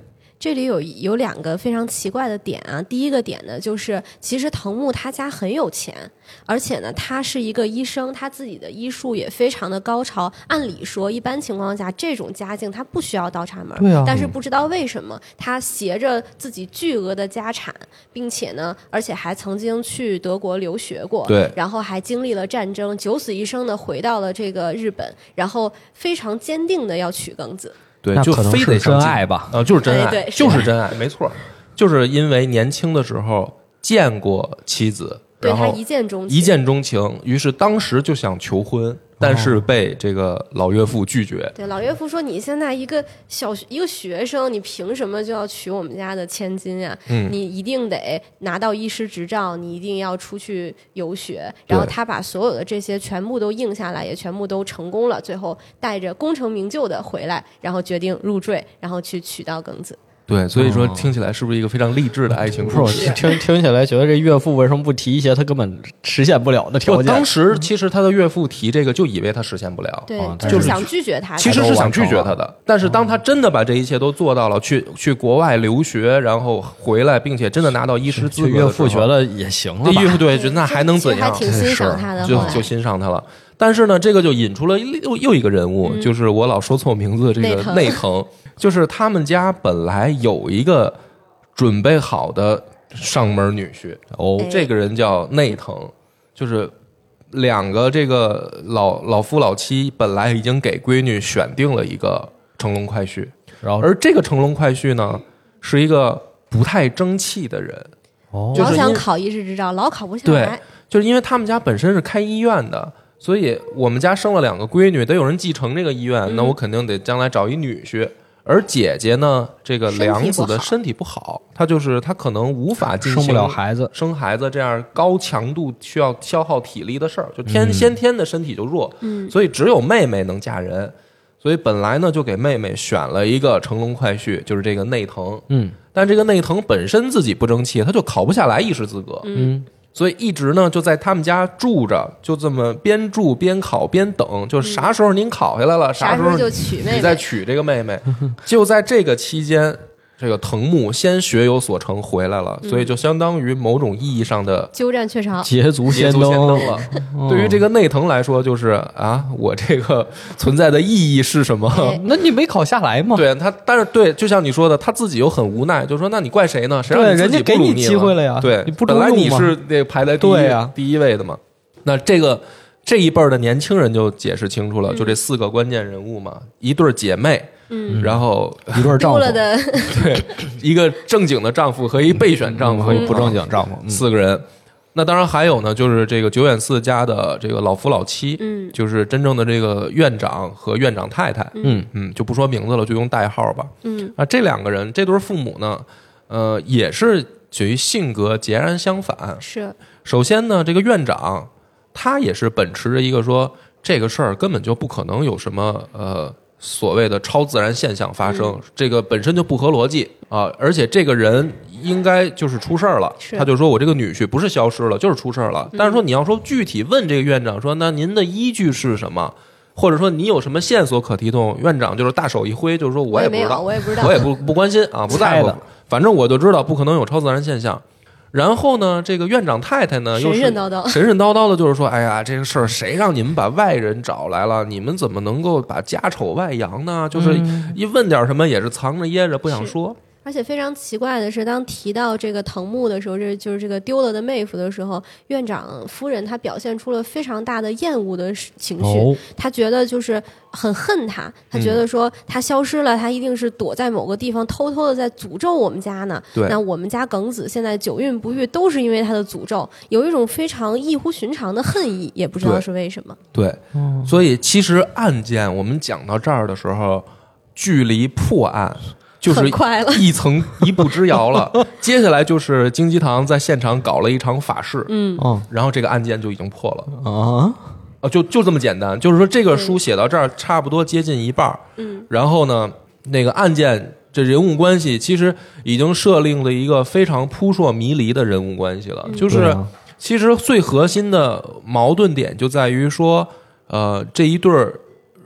这里有有两个非常奇怪的点啊。第一个点呢，就是其实藤木他家很有钱，而且呢，他是一个医生，他自己的医术也非常的高超。按理说，一般情况下，这种家境他不需要倒插门，对啊但是不知道为什么，他携着自己巨额的家产，并且呢，而且还曾经去德国留学过，对然后还经历了战争，九死一生的回到了这个日本，然后非常坚定的要娶庚子。对，就可能非得真爱吧？啊、就是真爱，就是真爱，没错，就是因为年轻的时候见过妻子，对他然后一见钟情，一见钟情，于是当时就想求婚，但是被这个老岳父拒绝。对，老岳父说：“你现在一个小学一个学生，你凭什么就要娶我们家的千金呀、嗯你一定得拿到医师执照，你一定要出去游学。”然后他把所有的这些全部都应下来，也全部都成功了。最后带着功成名就的回来，然后决定入赘，然后去娶到庚子。对，所以说哦听起来是不是一个非常励志的爱情故事？听听起来觉得这岳父为什么不提一些他根本实现不了的条件？我当时其实他的岳父提这个，就以为他实现不了，对，哦就就是是想拒绝他。其实是想拒绝他的。但是当他真的把这一切都做到了，去去国外留学，然后回来，并且真的拿到医师资格岳父觉得也行了岳父对，就那还能怎样？还挺欣赏他的。就就欣赏他了。但是呢，这个就引出了又又一个人物，就是我老说错名字的这个内藤，就是他们家本来有一个准备好的上门女婿，哦哎。这个人叫内藤，就是两个这个老老夫老妻本来已经给闺女选定了一个乘龙快婿，然后而这个乘龙快婿呢是一个不太争气的人，哦。就是老想考医师执照，老考不下对来。就是因为他们家本身是开医院的，所以我们家生了两个闺女，得有人继承这个医院，嗯那我肯定得将来找一女婿。而姐姐呢，这个身体梁子的身体不好，她就是她可能无法进行生不了孩子，生孩子这样高强度需要消耗体力的事儿，就天、先天的身体就弱，嗯所以只有妹妹能嫁人。所以本来呢，就给妹妹选了一个乘龙快婿，就是这个内藤。嗯但这个内藤本身自己不争气，他就考不下来医师资格，嗯，所以一直呢就在他们家住着，就这么边住边考边等，就是啥时候您考下来了，啥时候就娶妹妹？你再娶这个妹妹。就在这个期间，这个藤木先学有所成回来了，所以就相当于某种意义上的鸠占鹊巢。捷足捷足登先登了。对于这个内藤来说，就是啊，我这个存在的意义是什么？哎 那你没考下来吗？对他，但是对，就像你说的，他自己又很无奈，就说：“那你怪谁呢？谁让对你人家给你不努力机会了呀对，你不本来你是那排在第一对呀第一位的嘛。那这个这一辈儿的年轻人就解释清楚了，就这四个关键人物嘛，一对姐妹，嗯，然后一对丈夫。了的。对一个正经的丈夫和一备选丈夫和一不正经丈夫，嗯。四个人。那当然还有呢，就是这个久远寺家的这个老夫老妻，嗯。就是真正的这个院长和院长太太，嗯。嗯，就不说名字了，就用代号吧。嗯。啊，这两个人，这对父母呢，呃，也是属于性格截然相反。是。首先呢，这个院长他也是秉持着一个说这个事儿根本就不可能有什么呃所谓的超自然现象发生，嗯这个本身就不合逻辑啊，而且这个人应该就是出事儿了。他就说我这个女婿不是消失了，就是出事儿了。嗯但是说你要说具体问这个院长说，那您的依据是什么？或者说你有什么线索可提供？院长就是大手一挥，就是说我也不知道，我也不知道，我也不不关心啊，不在乎，反正我就知道不可能有超自然现象。然后呢，这个院长太太呢，又神是神叨叨。神神叨叨的，就是说，哎呀，这个事儿谁让你们把外人找来了？你们怎么能够把家丑外扬呢？就是一问点什么也是藏着掖着不想说。而且非常奇怪的是，当提到这个藤木的时候，这就是这个丢了的妹夫的时候，院长夫人她表现出了非常大的厌恶的情绪。哦，她觉得就是很恨他，她觉得说他消失了，他一定是躲在某个地方，偷偷的在诅咒我们家呢。那我们家耿子现在久孕不育，都是因为他的诅咒，有一种非常异乎寻常的恨意，也不知道是为什么。对，所以其实案件我们讲到这儿的时候，距离破案就是快了。一层一步之遥了。接下来就是金鸡堂在现场搞了一场法事，嗯，哦。然后这个案件就已经破了。啊，啊，就就这么简单，就是说这个书写到这儿差不多接近一半儿，嗯，然后呢，那个案件这人物关系其实已经设定了一个非常扑朔迷离的人物关系了。就是其实最核心的矛盾点就在于说，呃，这一对儿。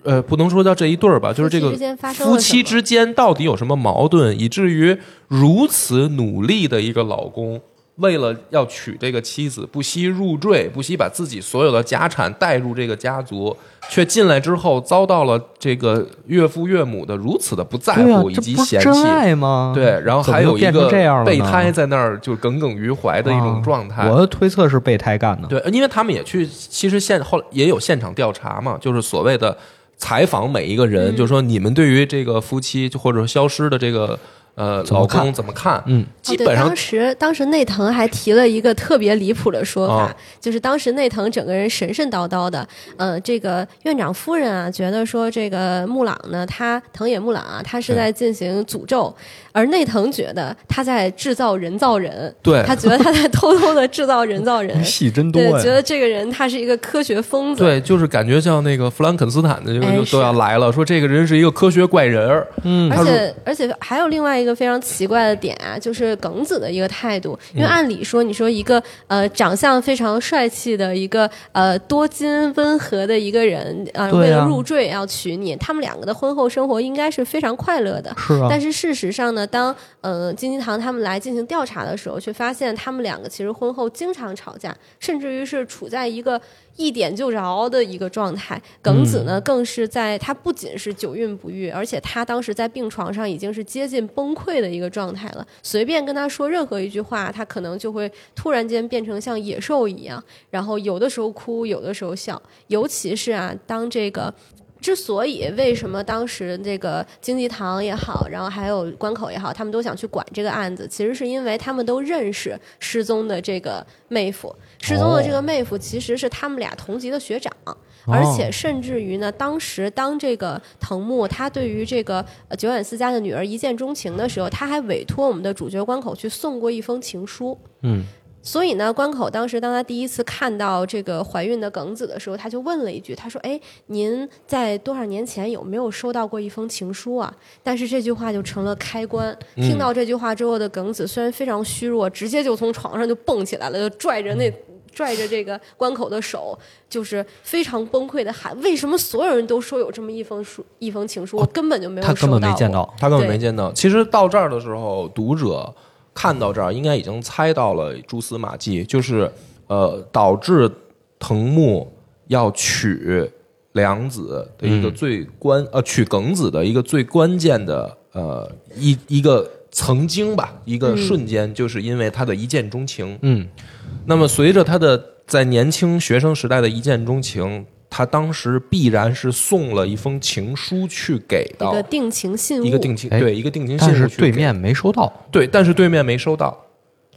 呃，不能说叫这一对儿吧，就是这个夫妻之间到底有什么矛盾，以至于如此努力的一个老公，为了要娶这个妻子，不惜入赘，不惜把自己所有的家产带入这个家族，却进来之后遭到了这个岳父岳母的如此的不在乎以及嫌弃？对，然后还有一个这样了备胎在那儿就耿耿于怀的一种啊状态。我的推测是备胎干的。对，因为他们也去，其实现后来也有现场调查嘛，就是所谓的采访每一个人，嗯。就是说你们对于这个夫妻就或者消失的这个呃老公怎么看？嗯，基本上哦、当时当时内藤还提了一个特别离谱的说法，啊。就是当时内藤整个人神神叨叨的，呃，这个院长夫人啊，觉得说这个木朗呢，他藤野木朗啊，他是在进行诅咒，而内藤觉得他在制造人造人，对他觉得他在偷偷的制造人造人，戏真多对，觉得这个人他是一个科学疯子，对，就是感觉像那个弗兰肯斯坦的就都要来了，说这个人是一个科学怪人儿。嗯而且而且还有另外一个非常奇怪的点啊，就是耿子的一个态度。因为按理说，你说一个呃长相非常帅气的一个呃多金温和的一个人，啊为了入赘要娶你，他们两个的婚后生活应该是非常快乐的。是啊，但是事实上呢，当呃金金堂他们来进行调查的时候，却发现他们两个其实婚后经常吵架，甚至于是处在一个一点就着的一个状态。耿子呢，更是在他不仅是久孕不育，而且他当时在病床上已经是接近崩溃的一个状态了。随便跟他说任何一句话，他可能就会突然间变成像野兽一样，然后有的时候哭，有的时候笑。尤其是啊，当这个之所以为什么当时这个经济堂也好，然后还有关口也好，他们都想去管这个案子，其实是因为他们都认识失踪的这个妹夫，失踪的这个妹夫其实是他们俩同级的学长。而且甚至于呢，当时当这个藤木他对于这个呃久远四家的女儿一见钟情的时候，他还委托我们的主角关口去送过一封情书。嗯，所以呢，关口当时当他第一次看到这个怀孕的梗子的时候，他就问了一句：“他说，哎，您在多少年前有没有收到过一封情书啊？”但是这句话就成了开关。听到这句话之后的梗子虽然非常虚弱，直接就从床上就蹦起来了，就拽着那。拽着这个关口的手，就是非常崩溃的喊：“为什么所有人都说有这么一封书、一封情书，我根本就没有他根本没见到。他根本没见到。其实到这儿的时候，读者看到这儿应该已经猜到了蛛丝马迹，就是呃，导致藤木要娶良子的一个嗯最关、呃娶耿子的一个最关键的呃一一个曾经吧，一个瞬间，就是因为他的一见钟情。嗯，那么随着他的在年轻学生时代的一见钟情，他当时必然是送了一封情书去给一个定情信物，一个定情哎对一个定情信物但是对面没收到，对，但是对面没收到。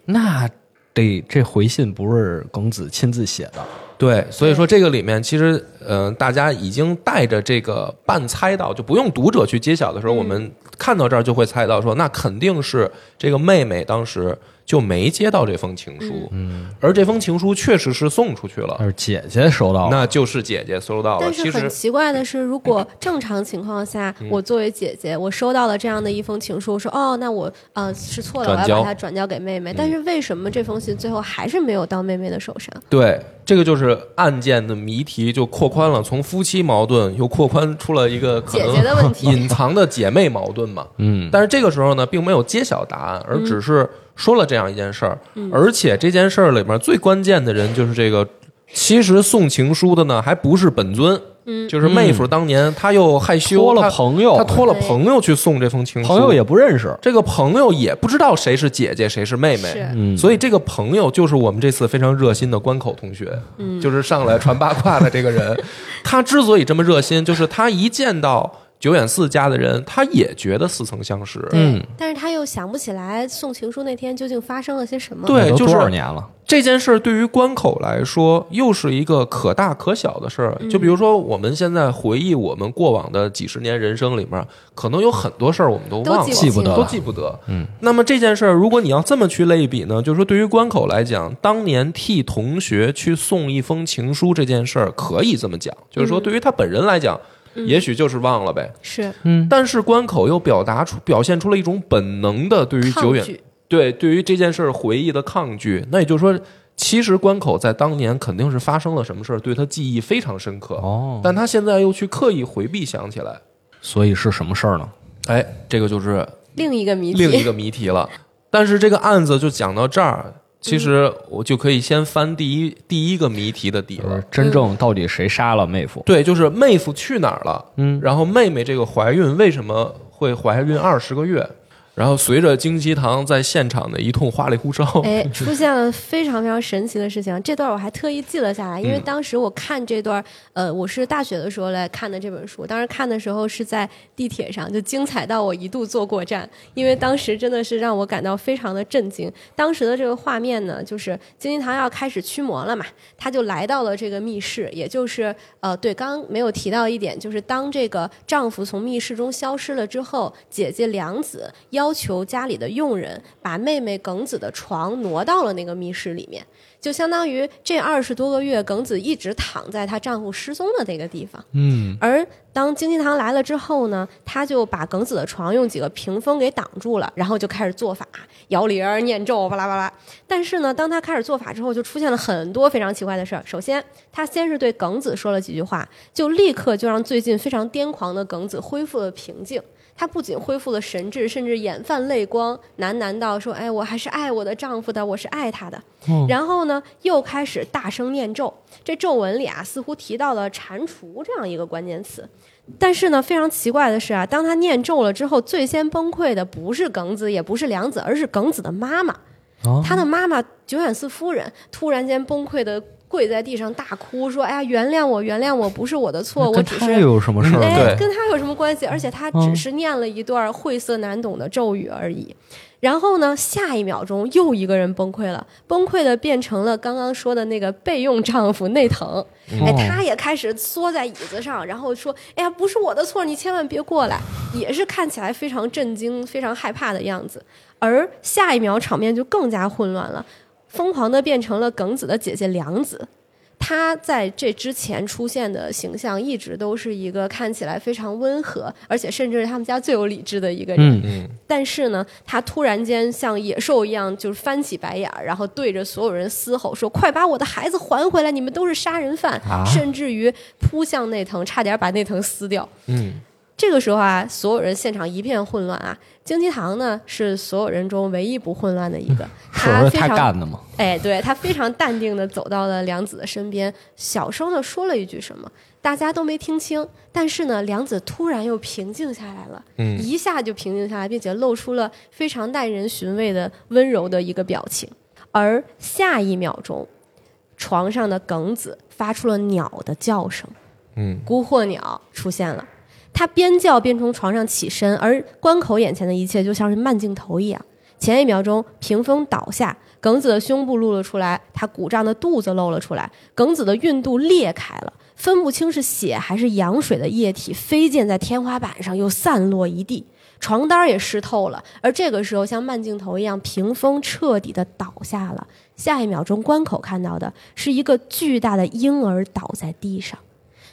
那得这回信不是耿子亲自写的。对，所以说这个里面其实，呃，大家已经带着这个半猜到，就不用读者去揭晓的时候，嗯我们看到这儿就会猜到说，那肯定是这个妹妹当时就没接到这封情书，嗯，而这封情书确实是送出去了，但是姐姐收到了，那就是姐姐收到了。但是很奇怪的是，如果正常情况下，嗯我作为姐姐，我收到了这样的一封情书，说哦，那我呃是错了，我要把它转交给妹妹。但是为什么这封信最后还是没有到妹妹的手上？对，这个就是案件的谜题就扩宽了，从夫妻矛盾又扩宽出了一个可姐能姐的问题隐藏的姐妹矛盾嘛。嗯，但是这个时候呢，并没有揭晓答案，而只是说了这样一件事儿。而且这件事儿里面最关键的人就是这个，其实送情书的呢，还不是本尊，嗯就是妹夫当年他又害羞，托了他朋友他托了朋友去送这封情书，朋友也不认识。这个朋友也不知道谁是姐姐，谁是妹妹。嗯，所以这个朋友就是我们这次非常热心的关口同学，嗯就是上来传八卦的这个人。他之所以这么热心，就是他一见到久远寺家的人，他也觉得似曾相识。嗯但是他又想不起来送情书那天究竟发生了些什么。对就是多少年了？这件事儿对于关口来说，又是一个可大可小的事儿。就比如说，我们现在回忆我们过往的几十年人生里面，可能有很多事儿我们都都忘了，都记不得，都记不得。嗯，那么这件事儿，如果你要这么去类比呢，就是说对于关口来讲，当年替同学去送一封情书这件事儿，可以这么讲，就是说对于他本人来讲，也许就是忘了呗。是嗯，但是关口又表达出表现出了一种本能的对于久远，对对于这件事儿回忆的抗拒。那也就是说，其实关口在当年肯定是发生了什么事儿，对他记忆非常深刻。哦，但他现在又去刻意回避想起来，所以是什么事儿呢？哎，这个就是另一个谜题。另一个谜题了。但是这个案子就讲到这儿，其实我就可以先翻第一第一个谜题的底了。真正到底谁杀了妹夫？对，就是妹夫去哪儿了？嗯，然后妹妹这个怀孕为什么会怀孕二十个月？然后随着京鸡堂在现场的一通花里胡哨，哎，出现了非常非常神奇的事情。这段我还特意记了下来，因为嗯当时我看这段，呃，我是大学的时候来看的这本书。当时看的时候是在地铁上，就精彩到我一度坐过站，因为当时真的是让我感到非常的震惊。当时的这个画面呢，就是金鸡堂要开始驱魔了嘛，他就来到了这个密室，也就是呃，对，刚刚没有提到一点，就是当这个丈夫从密室中消失了之后，姐姐良子要求家里的佣人把妹妹耿子的床挪到了那个密室里面，就相当于这二十多个月，耿子一直躺在她丈夫失踪的那个地方。嗯，而当京济堂来了之后呢，他就把耿子的床用几个屏风给挡住了，然后就开始做法，摇铃、念咒，巴拉巴拉。但是呢，当他开始做法之后，就出现了很多非常奇怪的事儿。首先，他先是对耿子说了几句话，就立刻就让最近非常癫狂的耿子恢复了平静。他不仅恢复了神智，甚至眼泛泪光，喃喃道：“说，哎，我还是爱我的丈夫的，我是爱他的。然后呢，又开始大声念咒。这咒文里啊，似乎提到了蟾蜍这样一个关键词。但是呢，非常奇怪的是啊，当他念咒了之后，最先崩溃的不是耿子，也不是良子，而是耿子的妈妈。哦他的妈妈久远寺夫人突然间崩溃的跪在地上大哭，说：“哎呀，原谅我，原谅我，不是我的错，我只是有什么事儿嗯哎，跟他有什么关系？而且他只是念了一段晦涩难懂的咒语而已。然后呢，下一秒钟又一个人崩溃了，崩溃的变成了刚刚说的那个备用丈夫内藤。哎，他也开始缩在椅子上，然后说：“哎呀，不是我的错，你千万别过来。”也是看起来非常震惊、非常害怕的样子。而下一秒场面就更加混乱了，疯狂的变成了耿子的姐姐良子。她在这之前出现的形象一直都是一个看起来非常温和，而且甚至是他们家最有理智的一个人。嗯，嗯，但是呢，她突然间像野兽一样，就是翻起白眼儿，然后对着所有人嘶吼说：“快把我的孩子还回来！你们都是杀人犯！”啊甚至于扑向内藤，差点把内藤撕掉。嗯，这个时候啊，所有人现场一片混乱啊。京崎堂呢是所有人中唯一不混乱的一个，他他非常干的吗？哎，对他非常淡定的走到了梁子的身边，小声的说了一句什么，大家都没听清。但是呢，梁子突然又平静下来了，嗯一下就平静下来，并且露出了非常耐人寻味的温柔的一个表情。而下一秒钟，床上的耿子发出了鸟的叫声。嗯，孤惑鸟出现了，他边叫边从床上起身，而关口眼前的一切就像是慢镜头一样。前一秒钟，屏风倒下，耿子的胸部露了出来，他鼓胀的肚子露了出来，耿子的孕肚裂开了，分不清是血还是羊水的液体飞溅在天花板上，又散落一地。床单也湿透了，而这个时候，像慢镜头一样，屏风彻底的倒下了。下一秒钟，关口看到的是一个巨大的婴儿倒在地上。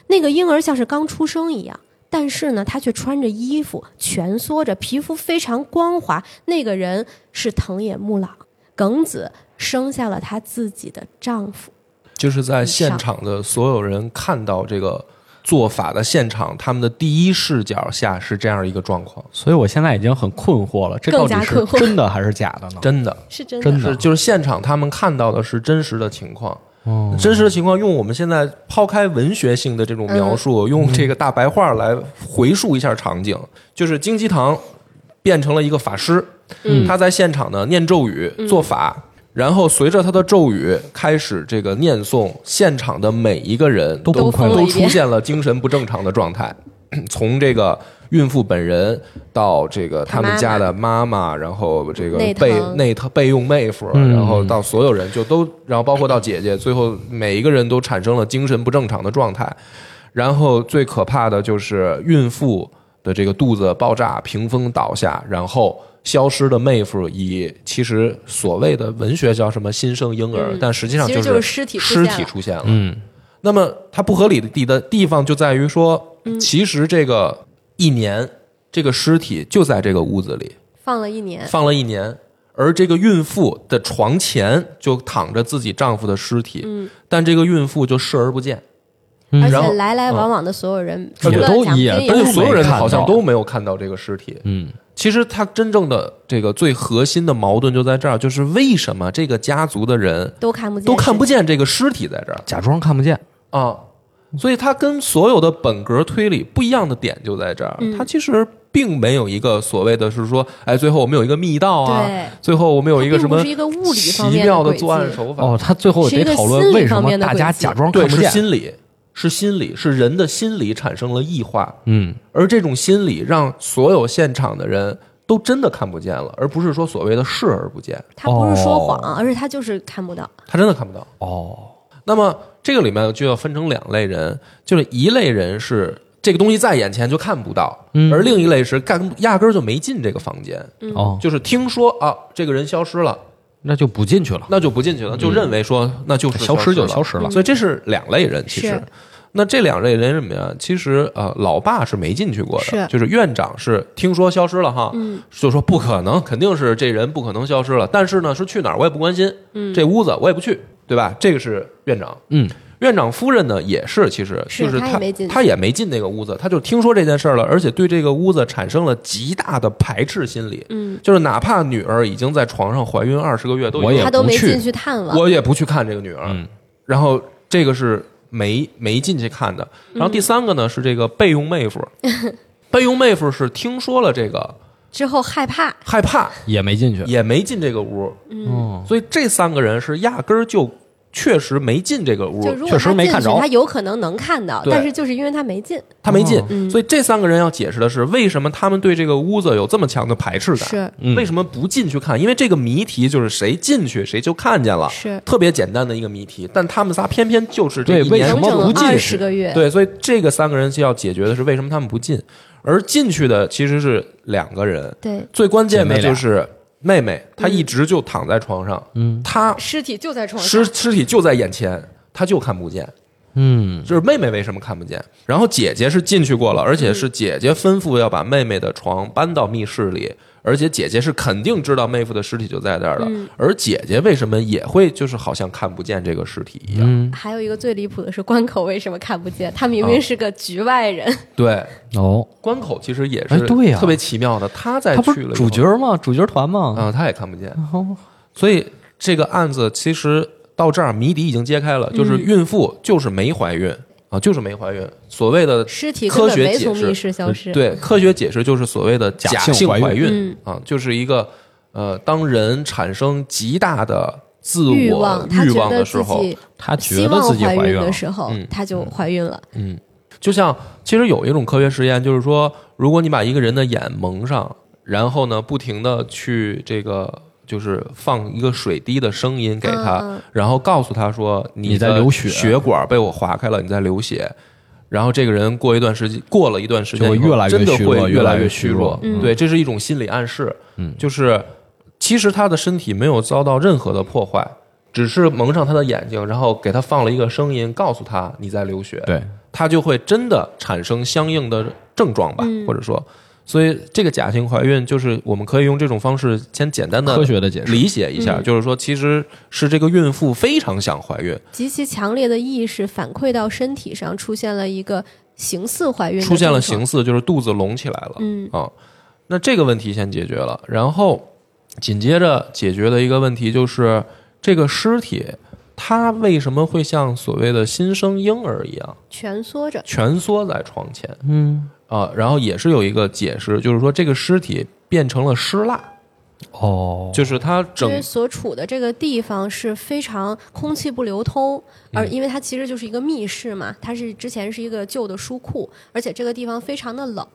那个婴儿像是刚出生一样，但是呢，他却穿着衣服，蜷缩着，皮肤非常光滑。那个人是藤野木朗，耿子生下了她自己的丈夫。就是在现场的所有人看到这个做法的现场，他们的第一视角下是这样一个状况，所以我现在已经很困惑了，这到底是更加困惑真的还是假的呢？真的是真的，真的是就是现场他们看到的是真实的情况。哦，真实的情况，用我们现在抛开文学性的这种描述，用这个大白话来回述一下场景，就是金鸡堂变成了一个法师，嗯。他在现场呢念咒语做法，然后随着他的咒语开始这个念诵，现场的每一个人都都出现了精神不正常的状态，从这个。孕妇本人到这个他们家的妈妈，然后这个备内特备用妹夫，嗯。然后到所有人就都，然后包括到姐姐，最后每一个人都产生了精神不正常的状态。然后最可怕的就是孕妇的这个肚子爆炸，屏风倒下，然后消失的妹夫以其实所谓的文学叫什么新生婴儿，嗯但实际上就是尸体出尸现了。体出现了。嗯，那么它不合理的地的地方就在于说，其实这个一年，这个尸体就在这个屋子里。放了一年，放了一年，而这个孕妇的床前就躺着自己丈夫的尸体，嗯。但这个孕妇就视而不见，而且来来往往的所有人，嗯。除了都也而且所有人好像都没有看到这个尸体。嗯，其实他真正的这个最核心的矛盾就在这儿，就是为什么这个家族的人都看不见，都看不见这个尸体在这儿。假装看不见。啊？所以它跟所有的本格推理不一样的点就在这儿，嗯它其实并没有一个所谓的是说，哎，最后我们有一个密道啊，最后我们有一个什么并不是一个物理奇方面的轨迹妙的作案手法哦，他最后得讨论为什么大家假装看对，是不见。心理，是心理，是人的心理产生了异化，嗯，而这种心理让所有现场的人都真的看不见了，而不是说所谓的视而不见，他不是说哦谎，而是他就是看不到。他真的看不到。哦，那么这个里面就要分成两类人，就是一类人是这个东西在眼前就看不到，嗯。而另一类是干压根儿就没进这个房间，哦，就是听说啊这个人消失了，那就不进去了。那就不进去了，就认为说那就是消失就消失了。所以这是两类人，其实。那这两类人什么呀？其实呃，老爸是没进去过的，是。就是院长是听说消失了哈，嗯。就说不可能，肯定是这人不可能消失了。但是呢，是去哪儿我也不关心，嗯。这屋子我也不去，对吧？这个是院长。嗯，院长夫人呢也是，其实就是她她也没进去他也没进那个屋子，她就听说这件事儿了，而且对这个屋子产生了极大的排斥心理。嗯，就是哪怕女儿已经在床上怀孕二十个月，都已经我也他都不去没进去探望。我也不去看这个女儿。嗯然后这个是没没进去看的。然嗯后第三个呢是这个备用妹夫，备用妹夫是听说了这个之后害怕，害怕，也没进去。也没进这个屋，嗯，哦，所以这三个人是压根儿就确实没进这个屋确实没看着。他有可能能看到，但是就是因为他没进，他没进所以这三个人要解释的是，为什么他们对这个屋子有这么强的排斥感？是。嗯。为什么不进去看？因为这个谜题就是谁进去谁就看见了，是，特别简单的一个谜题。但他们仨偏偏就是这一年对为什么整整不进去？二十个月，对，所以这个三个人需要解决的是为什么他们不进，而进去的其实是两个人。对，最关键的就是妹妹，她一直就躺在床上，嗯。她尸体就在床尸上，尸体就在眼前，她就看不见。嗯，就是妹妹为什么看不见？然后姐姐是进去过了，而且是姐姐吩咐要把妹妹的床搬到密室里，而且姐姐是肯定知道妹夫的尸体就在这儿的。嗯而姐姐为什么也会就是好像看不见这个尸体一样？嗯，还有一个最离谱的是关口为什么看不见？他明明是个局外人，对，哦，关口其实也是哎对呀特别奇妙的，他在他不是去了主角吗？主角团吗？啊、他也看不见。哦，所以这个案子其实到这儿谜底已经揭开了，就是嗯孕妇就是没怀孕啊，就是没怀孕。所谓的尸体科学解释。对科学解释就是所谓的假假性怀孕嗯啊，就是一个呃，当人产生极大的自我欲望，欲望的时候，他觉得自己怀孕了。的时候嗯，他就怀孕了。嗯，就像其实有一种科学实验，就是说，如果你把一个人的眼蒙上，然后呢，不停的去这个就是放一个水滴的声音给他，然后告诉他说你在流血。血管被我划开了，你在流血。然后这个人过一段时间，过了一段时间，就会越来越真的虚弱会越来越虚虚弱。嗯。对，这是一种心理暗示。嗯。就是其实他的身体没有遭到任何的破坏，只是蒙上他的眼睛，然后给他放了一个声音，告诉他你在流血。对，他就会真的产生相应的症状吧，嗯。或者说，所以这个假性怀孕就是我们可以用这种方式先简单的科学的解释。理解一下，嗯就是说其实是这个孕妇非常想怀孕，极其强烈的意识反馈到身体上，出现了一个形似怀孕出现了形似就是肚子隆起来了，嗯啊，那这个问题先解决了，然后紧接着解决的一个问题就是这个尸体它为什么会像所谓的新生婴儿一样蜷缩着。蜷缩在床前？嗯，啊，然后也是有一个解释，就是说这个尸体变成了尸蜡，哦，就是它因整为所处的这个地方是非常空气不流通，而因为它其实就是一个密室嘛，它是之前是一个旧的书库，而且这个地方非常的冷，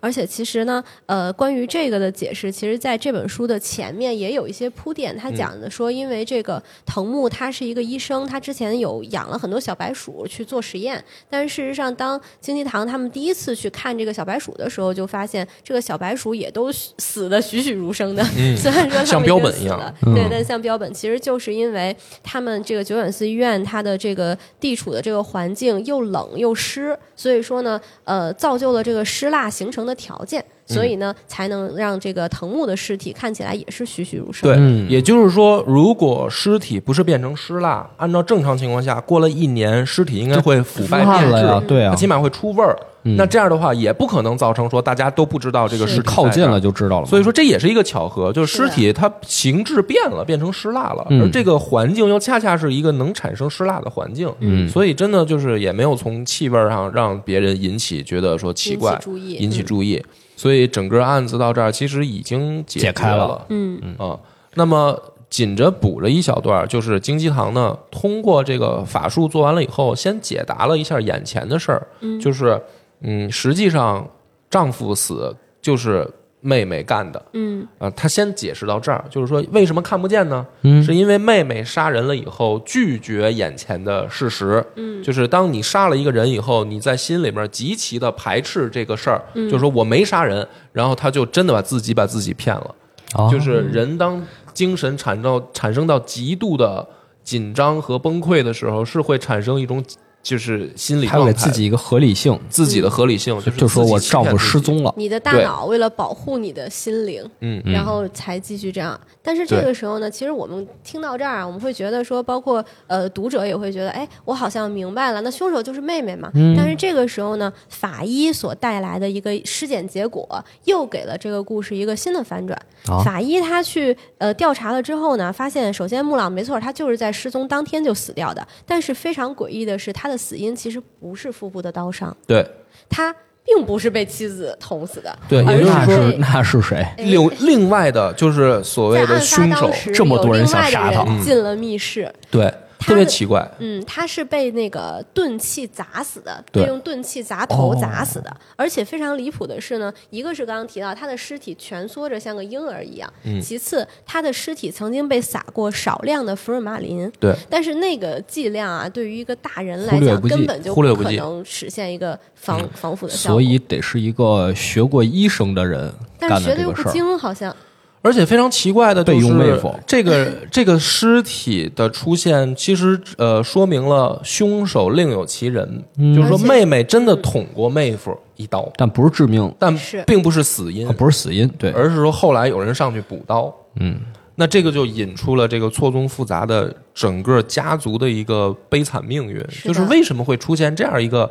而且其实呢，呃，关于这个的解释，其实在这本书的前面也有一些铺垫，他讲的说，因为这个藤木他是一个医生，他之前有养了很多小白鼠去做实验，但是事实上，当经济堂他们第一次去看这个小白鼠的时候，就发现这个小白鼠也都死的栩栩如生的，虽然说像标本一样对，但像标本，其实就是因为他们这个久远寺医院它的这个地处的这个环境又冷又湿，所以说呢，呃，造就了这个湿蜡形成的条件，所以呢，才能让这个藤木的尸体看起来也是栩栩如生。对，嗯也就是说，如果尸体不是变成湿蜡，按照正常情况下，过了一年，尸体应该会腐败变烂了呀质，对啊它起码会出味儿。那这样的话，也不可能造成说大家都不知道这个是。尸体靠近了。就知道了。所以说这也是一个巧合，就是尸体它形制变了，变成尸蜡了，嗯。而这个环境又恰恰是一个能产生尸蜡的环境，嗯。所以真的就是也没有从气味上让别人引起觉得说奇怪引起注意引起嗯。注意，所以整个案子到这儿其实已经解解开了。了，嗯。啊，那么紧着补了一小段，就是金鸡堂呢，通过这个法术做完了以后，先解答了一下眼前的事儿，就是嗯，实际上丈夫死就是妹妹干的。嗯啊，他先解释到这儿，就是说为什么看不见呢？嗯是因为妹妹杀人了以后拒绝眼前的事实，嗯就是当你杀了一个人以后，你在心里面极其的排斥这个事儿，嗯就是说我没杀人，然后他就真的把自己把自己骗了。哦就是人当精神产到产生到极度的紧张和崩溃的时候，是会产生一种就是心理还有状态，给自己一个合理性，自己的合理性，就是就说我丈夫失，踪了，你的大脑为了保护你的心灵，嗯，然后才继续这样。但是这个时候呢，其实我们听到这儿啊，我们会觉得说，包括呃读者也会觉得，哎，我好像明白了，那凶手就是妹妹嘛。嗯但是这个时候呢，法医所带来的一个尸检结果，又给了这个故事一个新的反转。啊法医他去呃调查了之后呢，发现首先木朗没错，他就是在失踪当天就死掉的。但是非常诡异的是，他的死因其实不是腹部的刀伤，对。他并不是被妻子捅死的，对，而也就是说那是那是谁？哎另另外的就是所谓的凶手。这么多人有另外的想杀他。人进了密室。对，特别奇怪，嗯，他是被那个钝器砸死的，对被用钝器砸头砸死的。而且非常离谱的是呢，一个是刚刚提到他的尸体蜷缩着像个婴儿一样，嗯其次他的尸体曾经被撒过少量的福尔马林，对，但是那个剂量啊，对于一个大人来讲，根本就忽略不能实现一个防、防腐的效果。所以得是一个学过医生的人干但是学的又。不精，好像而且非常奇怪的就是这个这个尸体的出现，其实呃说明了凶手另有其人，就是说妹妹真的捅过妹夫一刀，但不是致命，但并不是死因。啊，，不是死因，对，而是说后来有人上去补刀。嗯，那这个就引出了这个错综复杂的整个家族的一个悲惨命运，是就是为什么会出现这样一个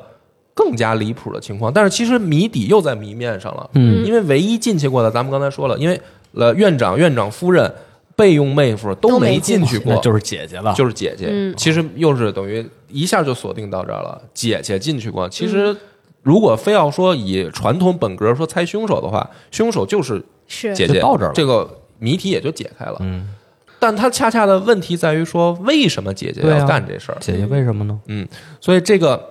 更加离谱的情况？但是其实谜底又在谜面上了，嗯。因为唯一进去过的，咱们刚才说了，因为呃院长、院长夫人、备用妹夫都没没进去过，那就是姐姐了，就是姐姐，嗯。其实又是等于一下就锁定到这儿了。姐姐进去过，其实嗯如果非要说以传统本格说猜凶手的话，凶手就是是。姐姐。就到这儿了。这个谜题也就解开了。嗯，但他恰恰的问题在于说，为什么姐姐对啊。要干这事儿？姐姐为什么呢？嗯，所以这个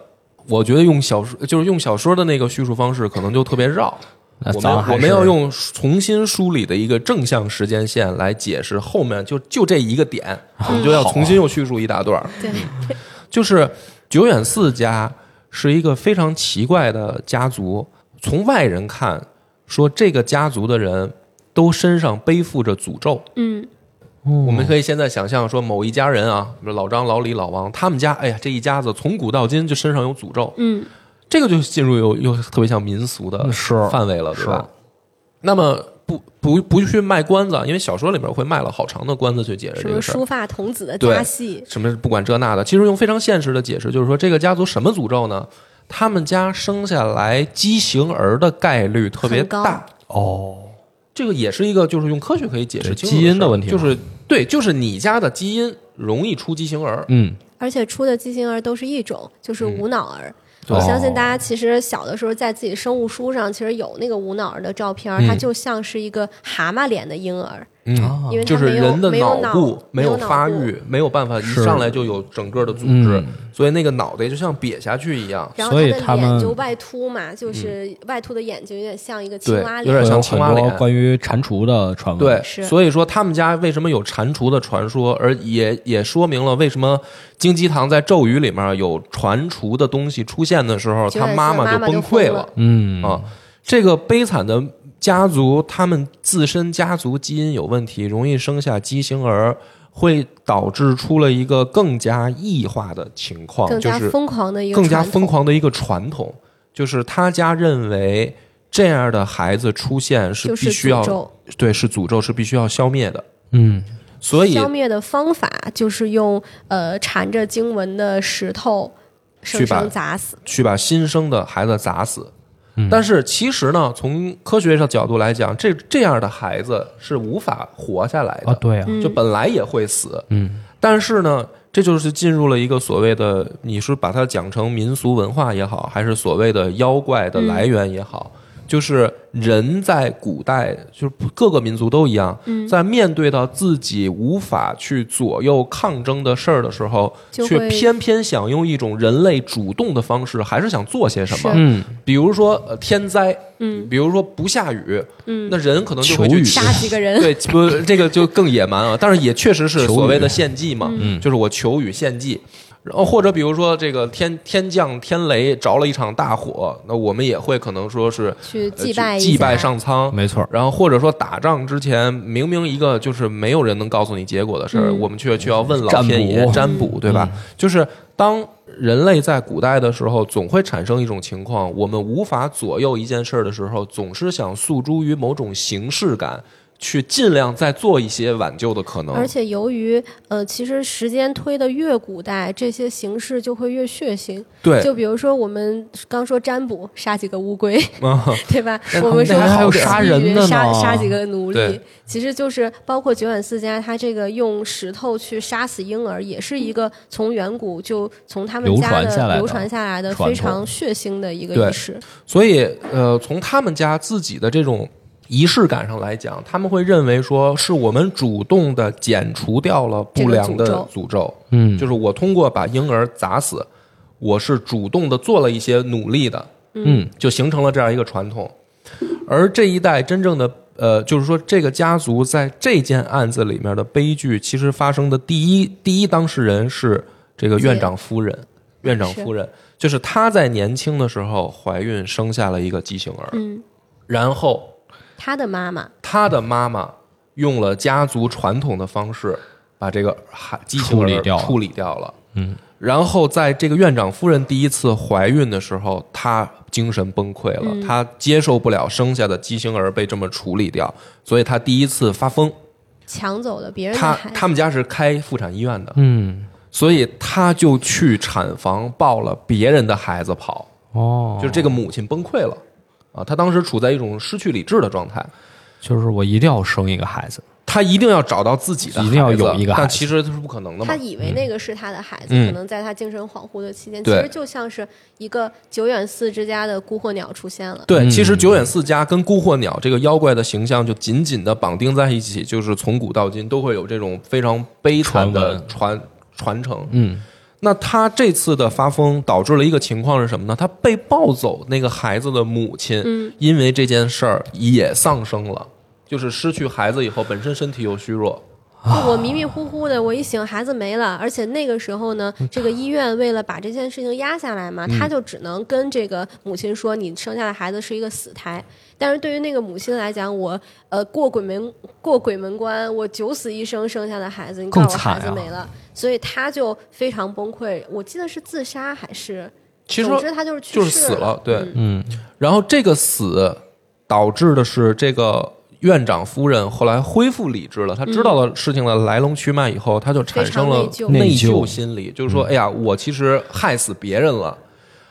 我觉得用小说就是用小说的那个叙述方式，可能就特别绕。那我们我们要用重新梳理的一个正向时间线来解释后面就就这一个点，我们就要重新又叙述一大段儿。对，就是久远寺家是一个非常奇怪的家族，从外人看说这个家族的人都身上背负着诅咒。嗯我们可以现在想象说，某一家人啊，比如老张、老李、老王，他们家，哎呀，这一家子从古到今就身上有诅咒，嗯这个就进入又又特别像民俗的是范围了，对吧？那么不不不去卖关子，因为小说里面会卖了好长的关子去解释什么这个事儿书。发童子的对家系，什么不管这那的，其实用非常现实的解释，就是说这个家族什么诅咒呢？他们家生下来畸形儿的概率特别高大。哦，这个也是一个就是用科学可以解释基因的问题就是对，就是你家的基因容易出畸形儿。嗯，而且出的畸形儿都是一种，就是嗯无脑儿。对我相信大家其实小的时候在自己生物书上，其实有那个无脑儿的照片它就像是一个蛤蟆脸的婴儿，嗯，啊因为就是人的脑部没有发育，没有办法一上来就有整个的组织，嗯所以那个脑袋就像瘪下去一样。然后所以他们的脸就外凸嘛，就是外凸的眼睛有点像一个青蛙脸，有点像青蛙脸关于蟾蜍的传闻，对，是所以说他们家为什么有蟾蜍的传说，而也也说明了为什么金鸡堂在咒语里面有蟾蜍的东西出现的时候，他妈妈就崩溃了嗯啊。这个悲惨的家族他们自身家族基因有问题，容易生下畸形儿，会导致出了一个更加异化的情况，更加就是疯狂的一个更加疯狂的一个传统，就是他家认为这样的孩子出现是必须要对是诅咒，是必须要消灭的。嗯，所以消灭的方法就是用呃缠着经文的石头生去把生砸死。去把新生的孩子砸死。嗯。但是其实呢，从科学上角度来讲，这这样的孩子是无法活下来的，啊，对啊，嗯。就本来也会死。嗯，但是呢，这就是进入了一个所谓的，你是把它讲成民俗文化也好，还是所谓的妖怪的来源也好，就是人在古代，就是各个民族都一样，嗯在面对到自己无法去左右抗争的事儿的时候，却偏偏想用一种人类主动的方式，还是想做些什么。嗯，比如说呃天灾，嗯比如说不下雨，嗯，那人可能就会去杀几个人。对，不，这个就更野蛮啊。但是也确实是所谓的献祭嘛，嗯就是我求雨献祭。然后或者比如说这个天天降天雷，着了一场大火，那我们也会可能说是去呃祭拜一去祭拜上苍。没错，然后或者说打仗之前，明明一个就是没有人能告诉你结果的事儿，嗯我们却却要问老天爷卜占卜，对吧？就是当人类在古代的时候，总会产生一种情况，我们无法左右一件事儿的时候，总是想诉诸于某种形式感，去尽量再做一些挽救的可能。而且由于呃，其实时间推的越古代，这些形式就会越血腥。对，就比如说我们刚说占卜，杀几个乌龟，啊 对吧？我们说那还有好杀人的呢杀杀几个奴隶对，其实就是包括九眼四家，他这个用石头去杀死婴儿，也是一个从远古就从他们流家的流传下来的非常血腥的一个对仪式。所以呃，从他们家自己的这种。仪式感上来讲，他们会认为说是我们主动的减除掉了不良的这个诅诅咒，嗯，就是我通过把婴儿砸死，我是主动的做了一些努力的，嗯，就形成了这样一个传统。而这一代真正的呃，就是说这个家族在这件案子里面的悲剧，其实发生的第一第一当事人是这个院长夫人，院长夫人就是她在年轻的时候怀孕生下了一个畸形儿，嗯，然后他的妈妈。他的妈妈用了家族传统的方式把这个孩畸形儿处理掉了。处理掉了。嗯，然后在这个院长夫人第一次怀孕的时候，她精神崩溃了，嗯。她接受不了生下的畸形儿被这么处理掉，所以她第一次发疯。抢走了别人的她孩子，他们家是开妇产医院的，嗯，所以她就去产房抱了别人的孩子跑，哦，就是这个母亲崩溃了。啊，他当时处在一种失去理智的状态，就是我一定要生一个孩子，他一定要找到自己的孩子，一定要有一个孩子但其实这是不可能的嘛。他。以为那个是他的孩子，嗯。可能在他精神恍惚的期间，其实就像是一个九远寺之家的孤惑鸟出现了。对，嗯。其实九远寺家跟孤惑鸟这个妖怪的形象就紧紧的绑定在一起，就是从古到今都会有这种非常悲惨的传传承。嗯，那他这次的发疯导致了一个情况是什么呢？他被抱走那个孩子的母亲，嗯因为这件事儿也丧生了，就是失去孩子以后，本身身体又虚弱。我迷迷糊糊的，我一醒孩子没了，而且那个时候呢，这个医院为了把这件事情压下来嘛，他就只能跟这个母亲说，你生下的孩子是一个死胎。但是对于那个母亲来讲，我呃过鬼门过鬼门关，我九死一生生下的孩子，你告诉我孩子没了，所以他就非常崩溃。我记得是自杀还是，其实总之他就是去就是世死了，对。嗯嗯，然后这个死导致的是这个院长夫人后来恢复理智了，她知道了事情的来龙去脉以后，她就产生了内疚心理，就是说，哎呀，我其实害死别人了，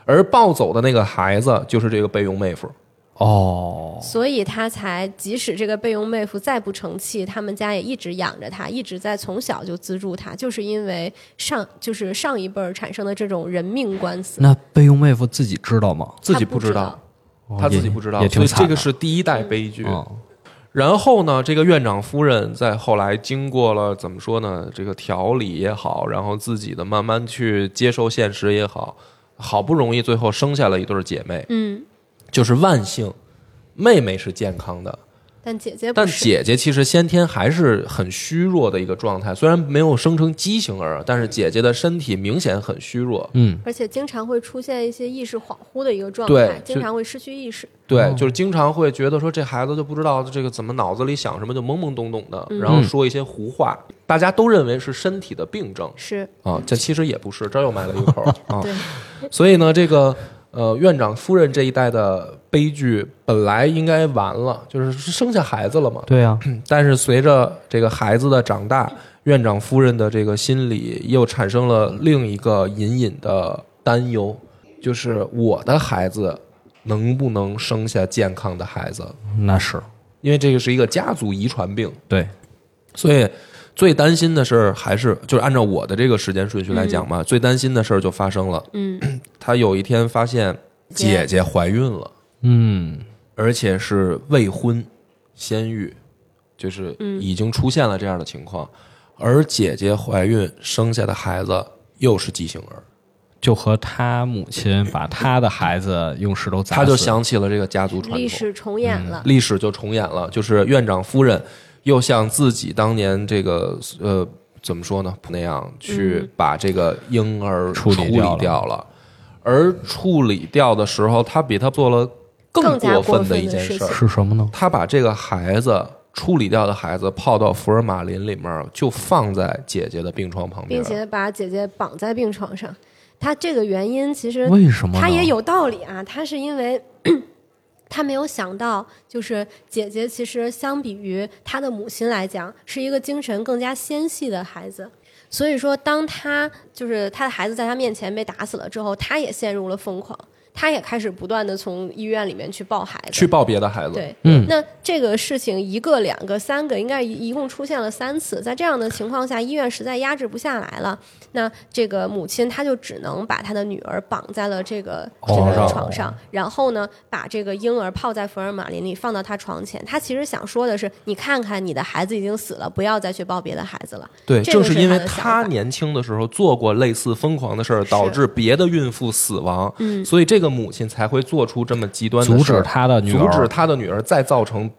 而抱走的那个孩子就是这个备用妹夫。哦，所以他才即使这个备用妹夫再不成器，他们家也一直养着他，一直在从小就资助他，就是因为上就是上一辈儿产生的这种人命官司。那备用妹夫自己知道吗？自己不知道他自己不知道，也所以这个是第一代悲剧。哦然后呢，这个院长夫人在后来经过了怎么说呢？这个调理也好，然后自己的慢慢去接受现实也好，好不容易最后生下了一对姐妹。嗯，就是万幸，妹妹是健康的，但姐姐不但。姐姐其实先天还是很虚弱的一个状态，虽然没有生成畸形儿，但是姐姐的身体明显很虚弱。嗯，而且经常会出现一些意识恍惚的一个状态，就经常会失去意识。对，就是经常会觉得说这孩子就不知道这个怎么脑子里想什么，就懵懵懂懂的，然后说一些胡话，大家都认为是身体的病症是，啊，这其实也不是，这儿又埋了一口 啊。对，所以呢，这个呃院长夫人这一代的悲剧本来应该完了，就是生下孩子了嘛，对呀，但是随着这个孩子的长大，院长夫人的这个心里又产生了另一个隐隐的担忧，就是我的孩子能不能生下健康的孩子？那是。因为这个是一个家族遗传病，对，所以最担心的事儿还是就是按照我的这个时间顺序来讲嘛，最担心的事儿就发生了。嗯，他有一天发现姐姐怀孕了。嗯，而且是未婚先孕，就是已经出现了这样的情况，而姐姐怀孕生下的孩子又是畸形儿，就和他母亲把他的孩子用石头砸死，他就想起了这个家族传统，历史重演了。历史就重演了，就是院长夫人又像自己当年这个呃怎么说呢那样去把这个婴儿处理理掉了掉了，而处理掉的时候，他比他做了更加过分的一件事儿事，是什么呢？他把这个孩子处理掉的孩子泡到福尔马林里面，就放在姐姐的病床旁边并，且把姐姐绑在病床上。他这个原因其实为什么？他也有道理啊，他是因为他没有想到，就是姐姐其实相比于他的母亲来讲，是一个精神更加纤细的孩子。所以说，当他就是他的孩子在他面前被打死了之后，他也陷入了疯狂，他也开始不断的从医院里面去抱孩子，去抱别的孩子。对，嗯那这个事情一个、两个、三个，应该一一共出现了三次。在这样的情况下，医院实在压制不下来了，那这个母亲她就只能把她的女儿绑在了这个这床上个床上，然后呢，把这个婴儿泡在福尔马林里，放到她床前。她其实想说的是，你看看你的孩子已经死了，不要再去抱别的孩子了。对，是正是因为他年轻的时候做过类似疯狂的事儿，导致别的孕妇死亡，嗯所以这个母亲才会做出这么极端的阻止他的女儿，阻止他的女儿再造成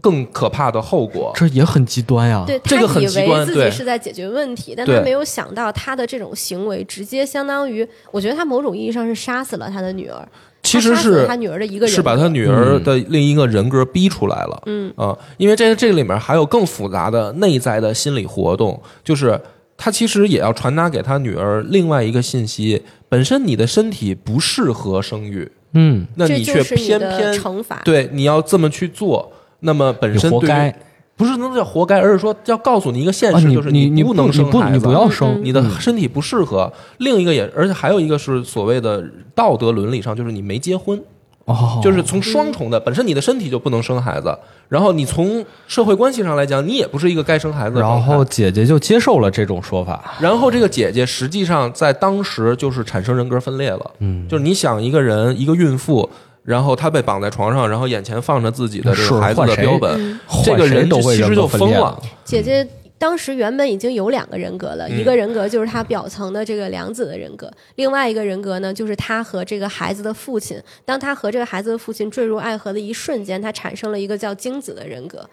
更可怕的后果。这也很极端呀。对这个很他以为自己是在解决问题，但他没有想到他的这种行为直接相当于，我觉得他某种意义上是杀死了他的女儿。其实是他女儿的一个人，是把他女儿的另一个人格逼出来了。嗯啊，因为这这里面还有更复杂的内在的心理活动，就是他其实也要传达给他女儿另外一个信息：本身你的身体不适合生育，嗯，那你却偏偏惩罚。对你要这么去做，那么本身活该不是那叫活该，而是说要告诉你一个现啊！实，就是你你不能生孩子，不你不要嗯生，你的嗯身体不适合。另一个也，而且还有一个是所谓的道德伦理上，就是你没结婚。哦，就是从双重的，本身你的身体就不能生孩子，然后你从社会关系上来讲，你也不是一个该生孩子的。然后姐姐就接受了这种说法。然后这个姐姐实际上在当时就是产生人格分裂了，嗯，就是你想一个人，一个孕妇，然后她被绑在床上，然后眼前放着自己的这个孩子的标本，嗯这个人其实就疯了，姐姐当时原本已经有两个人格了，嗯一个人格就是他表层的这个良子的人格，另外一个人格呢，就是他和这个孩子的父亲。当他和这个孩子的父亲坠入爱河的一瞬间，他产生了一个叫精子的人格。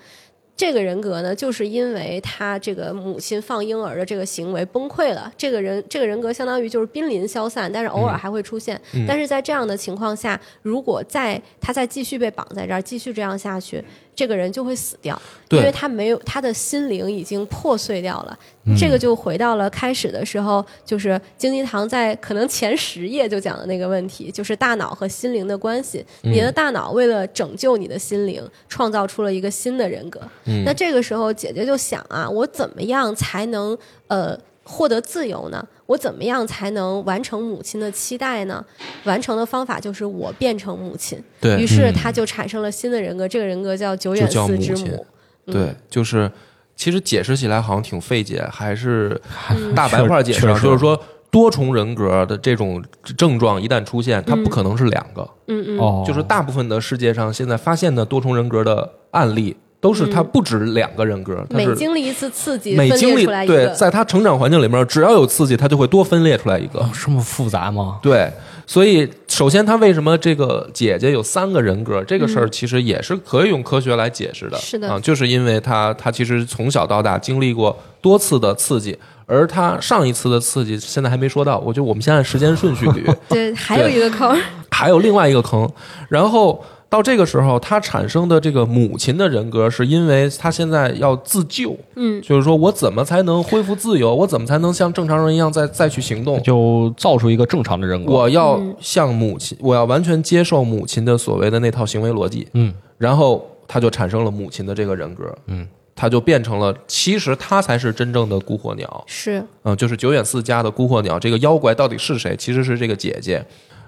这个人格呢，就是因为他这个母亲放婴儿的这个行为崩溃了。这个人这个人格相当于就是濒临消散，但是偶尔还会出现。但是在这样的情况下，如果再他再继续被绑在这儿，继续这样下去，这个人就会死掉，因为他没有他的心灵已经破碎掉了。这个就回到了开始的时候，就是金鸡堂在可能前十页就讲的那个问题，就是大脑和心灵的关系。你的大脑为了拯救你的心灵，创造出了一个新的人格。那这个时候，姐姐就想啊，我怎么样才能呃获得自由呢？我怎么样才能完成母亲的期待呢？完成的方法就是我变成母亲。对于是他就产生了新的人格，这个人格叫久远就叫寺之母。对，就是其实解释起来好像挺费解，还是嗯大白话解释就是说多重人格的这种症状一旦出现，它不可能是两个，嗯嗯，哦，就是大部分的世界上现在发现的多重人格的案例，都是他不止两个人格，他每经历一次刺激，每经历对，在他成长环境里面，只要有刺激，他就会多分裂出来一个。这么复杂吗？对，所以首首先，他为什么这个姐姐有三个人格？这个事儿其实也是可以用科学来解释的。是的啊，就是因为他他其实从小到大经历过多次的刺激，而他上一次的刺激现在还没说到。我觉得我们先按时间顺序捋，对，还有一个坑，还有另外一个坑。然后到这个时候，他产生的这个母亲的人格，是因为他现在要自救，嗯，就是说我怎么才能恢复自由？我怎么才能像正常人一样再再去行动？就造出一个正常的人格。我要向母亲，我要完全接受母亲的所谓的那套行为逻辑，嗯，然后他就产生了母亲的这个人格，嗯，他就变成了，其实他才是真正的孤火鸟，是嗯，就是九眼寺家的孤火鸟。这个妖怪到底是谁？其实是这个姐姐，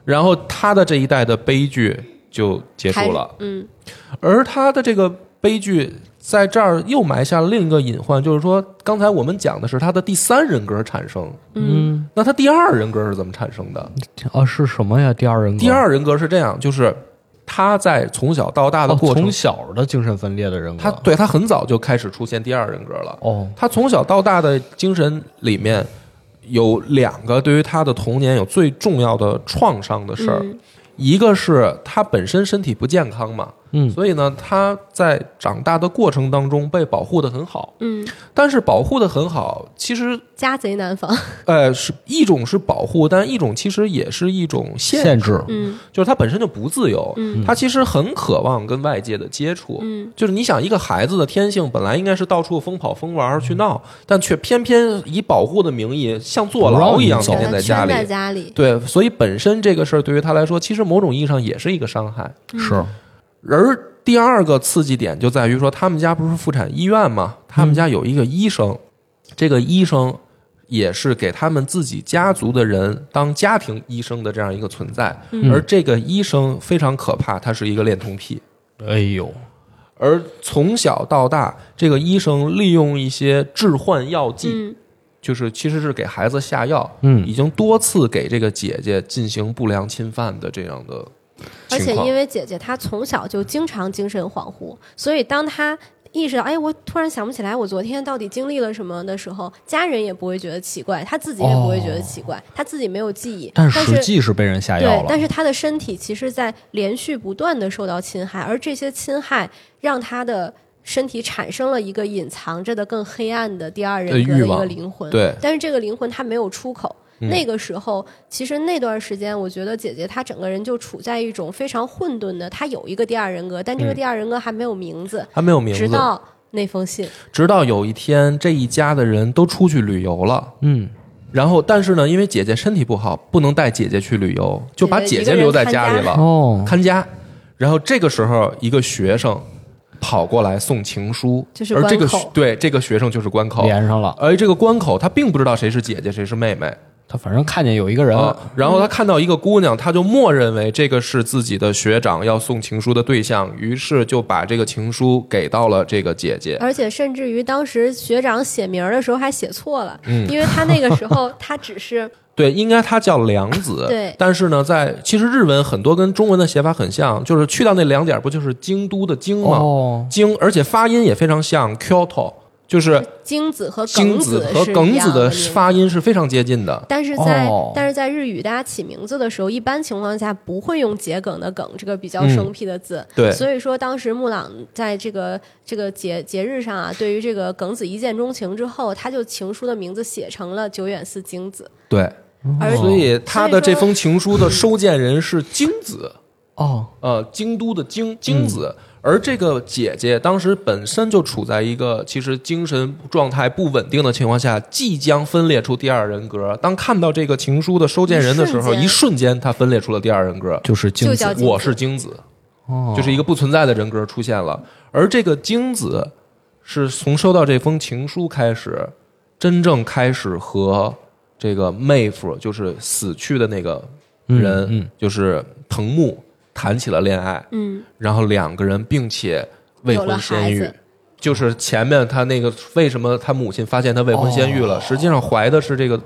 然后他的这一代的悲剧就结束了，嗯，而他的这个悲剧在这儿又埋下了另一个隐患，就是说，刚才我们讲的是他的第三人格产生，嗯，那他第二人格是怎么产生的？啊，是什么呀？第二人格，第二人格是这样，就是他在从小到大的哦过程，从小的精神分裂的人格。他对他很早就开始出现第二人格了。哦，他从小到大的精神里面有两个对于他的童年有最重要的创伤的事儿，嗯一个是他本身身体不健康嘛，嗯。所以呢他在长大的过程当中被保护的很好，嗯，但是保护的很好，其实家贼难防，呃是一种是保护，但一种其实也是一种限限制。嗯。就是他本身就不自由，嗯。他其实很渴望跟外界的接触。嗯。就是你想，一个孩子的天性本来应该是到处疯跑疯玩去闹，但却偏偏以保护的名义像坐牢一样天天在家里。在。家里，对，所以本身这个事儿对于他来说，其实某种意义上也是一个伤害。是，而第二个刺激点就在于说，他们家不是妇产医院吗？他们家有一个医生，这个医生也是给他们自己家族的人当家庭医生的这样一个存在。而这个医生非常可怕，他是一个恋童癖。哎呦，而从小到大，这个医生利用一些致幻药剂，嗯就是其实是给孩子下药，嗯已经多次给这个姐姐进行不良侵犯的这样的而且。因为姐姐她从小就经常精神恍惚，所以当她意识到，哎，我突然想不起来我昨天到底经历了什么的时候，家人也不会觉得奇怪，她自己也不会觉得奇怪，她自己没有记忆，但是实际是被人下药了，。对但是她的身体其实在连续不断的受到侵害，而这些侵害让她的。身体产生了一个隐藏着的更黑暗的第二人格的一个灵魂，对但是这个灵魂它没有出口。嗯那个时候，其实那段时间，我觉得姐姐她整个人就处在一种非常混沌的，她有一个第二人格，但这个嗯第二人格还没有名字，还没有名字，直到那封信。直到有一天，这一家的人都出去旅游了。嗯，然后，但是呢，因为姐姐身体不好，不能带姐姐去旅游，就把姐姐留在家里了，哦，看家。然后这个时候，一个学生跑过来送情书，就是而这个对这个学生就是关口，连上了。而这个关口他并不知道谁是姐姐，谁是妹妹他反正看见有一个人，啊。然后他看到一个姑娘，他就默认为这个是自己的学长要送情书的对象，于是就把这个情书给到了这个姐姐。而且甚至于当时学长写名儿的时候还写错了，嗯因为他那个时候 他只是对，应该他叫良子。对但是呢，在其实日文很多跟中文的写法很像，就是去到那两点，不就是京都的京吗？哦，京，而且发音也非常像 Kyoto，就是精子和精子和梗子的发音是非常接近的。但是在、哦。但是在日语，大家起名字的时候，一般情况下不会用桔梗的梗这个比较嗯。生僻的字。对。所以说当时木朗在这个这个节节日上啊，对于这个梗子一见钟情之后，他就情书的名字写成了久远寺京子，对，而所以他的这封情书的收件人是京子，哦，呃，京都的京京子。而这个姐姐当时本身就处在一个其实精神状态不稳定的情况下，即将分裂出第二人格。当看到这个情书的收件人的时候，一瞬间她分裂出了第二人格，就是精子我是精子，哦，就是一个不存在的人格出现了。而这个精子是从收到这封情书开始，真正开始和这个妹夫，就是死去的那个人，嗯嗯就是藤木谈起了恋爱，嗯，然后两个人并且未婚先育。就是前面他那个为什么他母亲发现他未婚先育了，实际上怀的是这个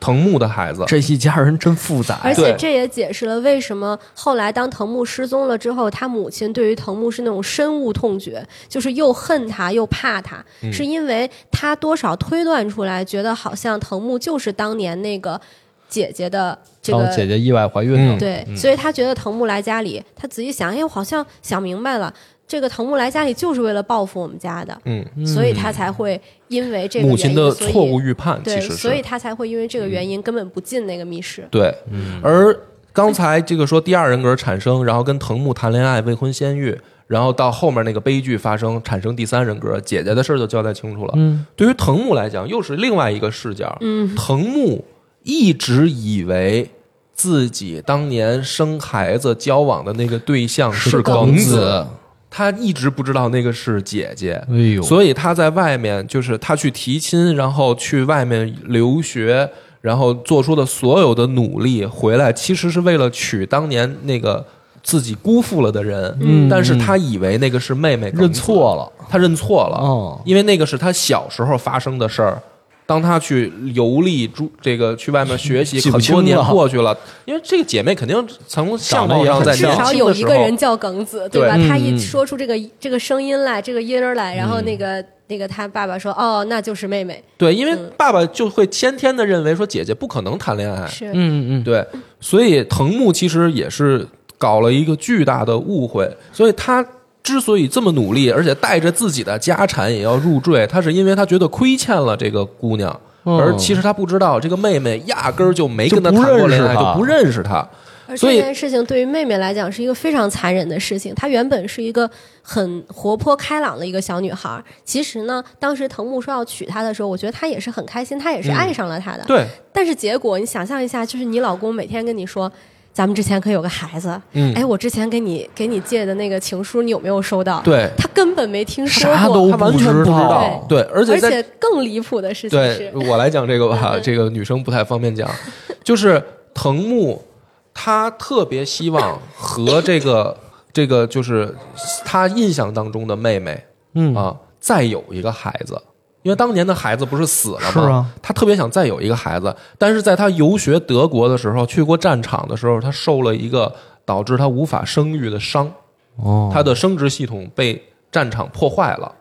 藤木的孩子。这一家人真复杂呀。而且这也解释了为什么后来当藤木失踪了之后，他母亲对于藤木是那种深恶痛绝，就是又恨他又怕他，嗯是因为他多少推断出来，觉得好像藤木就是当年那个。姐姐的这然个后姐姐意外怀孕了，嗯。对，所以他觉得藤木来家里，他仔细想，哎，我好像想明白了，这个藤木来家里就是为了报复我们家的，嗯，所以他才会因为这个母亲的错误预判其对，实，所以他才会因为这个原因根本不进那个密室。对，而刚才这个说第二人格产生，然后跟藤木谈恋爱、未婚先孕，然后到后面那个悲剧发生，产生第三人格，姐姐的事儿就交代清楚了。嗯，对于藤木来讲，又是另外一个视角。嗯，藤木一直以为自己当年生孩子交往的那个对象是耿子。子，他一直不知道那个是姐姐。哎呦，所以他在外面，就是他去提亲，然后去外面留学，然后做出的所有的努力，回来其实是为了娶当年那个自己辜负了的人。嗯。但是他以为那个是妹妹，认错，了，他认错了，哦。因为那个是他小时候发生的事儿。当他去游历，住这个去外面学习，很多年过去了，因为这个姐妹肯定从相貌上在至少有一轻的时候。个人叫耿子，对吧？嗯他一嗯。说出这个这个声音来，这个音儿来，然后那个那个他爸爸说：“哦，那就是妹妹。对，因为爸爸就会先天的认为说姐姐不可能谈恋爱，是，嗯嗯。对，所以藤木其实也是搞了一个巨大的误会，所以他之所以这么努力，而且带着自己的家产也要入赘，他是因为他觉得亏欠了这个姑娘，嗯而其实他不知道这个妹妹压根儿就没跟他谈过恋爱，就不认识他。而所以这件事情对于妹妹来讲是一个非常残忍的事情。她原本是一个很活泼开朗的一个小女孩，其实呢，当时藤木说要娶她的时候，我觉得她也是很开心，她也是爱上了他的。对，但是结果你想象一下，就是你老公每天跟你说。咱们之前可有个孩子，嗯。哎，我之前给你给你借的那个情书，你有没有收到？对。他根本没听说过，啥都他完全不知道。道，对，而且而且更离谱的事情对是，我来讲这个吧，嗯这个女生不太方便讲，就是藤木，他特别希望和这个 这个就是他印象当中的妹妹嗯。啊再有一个孩子。因为当年的孩子不是死了吗？是啊他特别想再有一个孩子，但是在他游学德国的时候，去过战场的时候，他受了一个导致他无法生育的伤。哦，他的生殖系统被战场破坏了，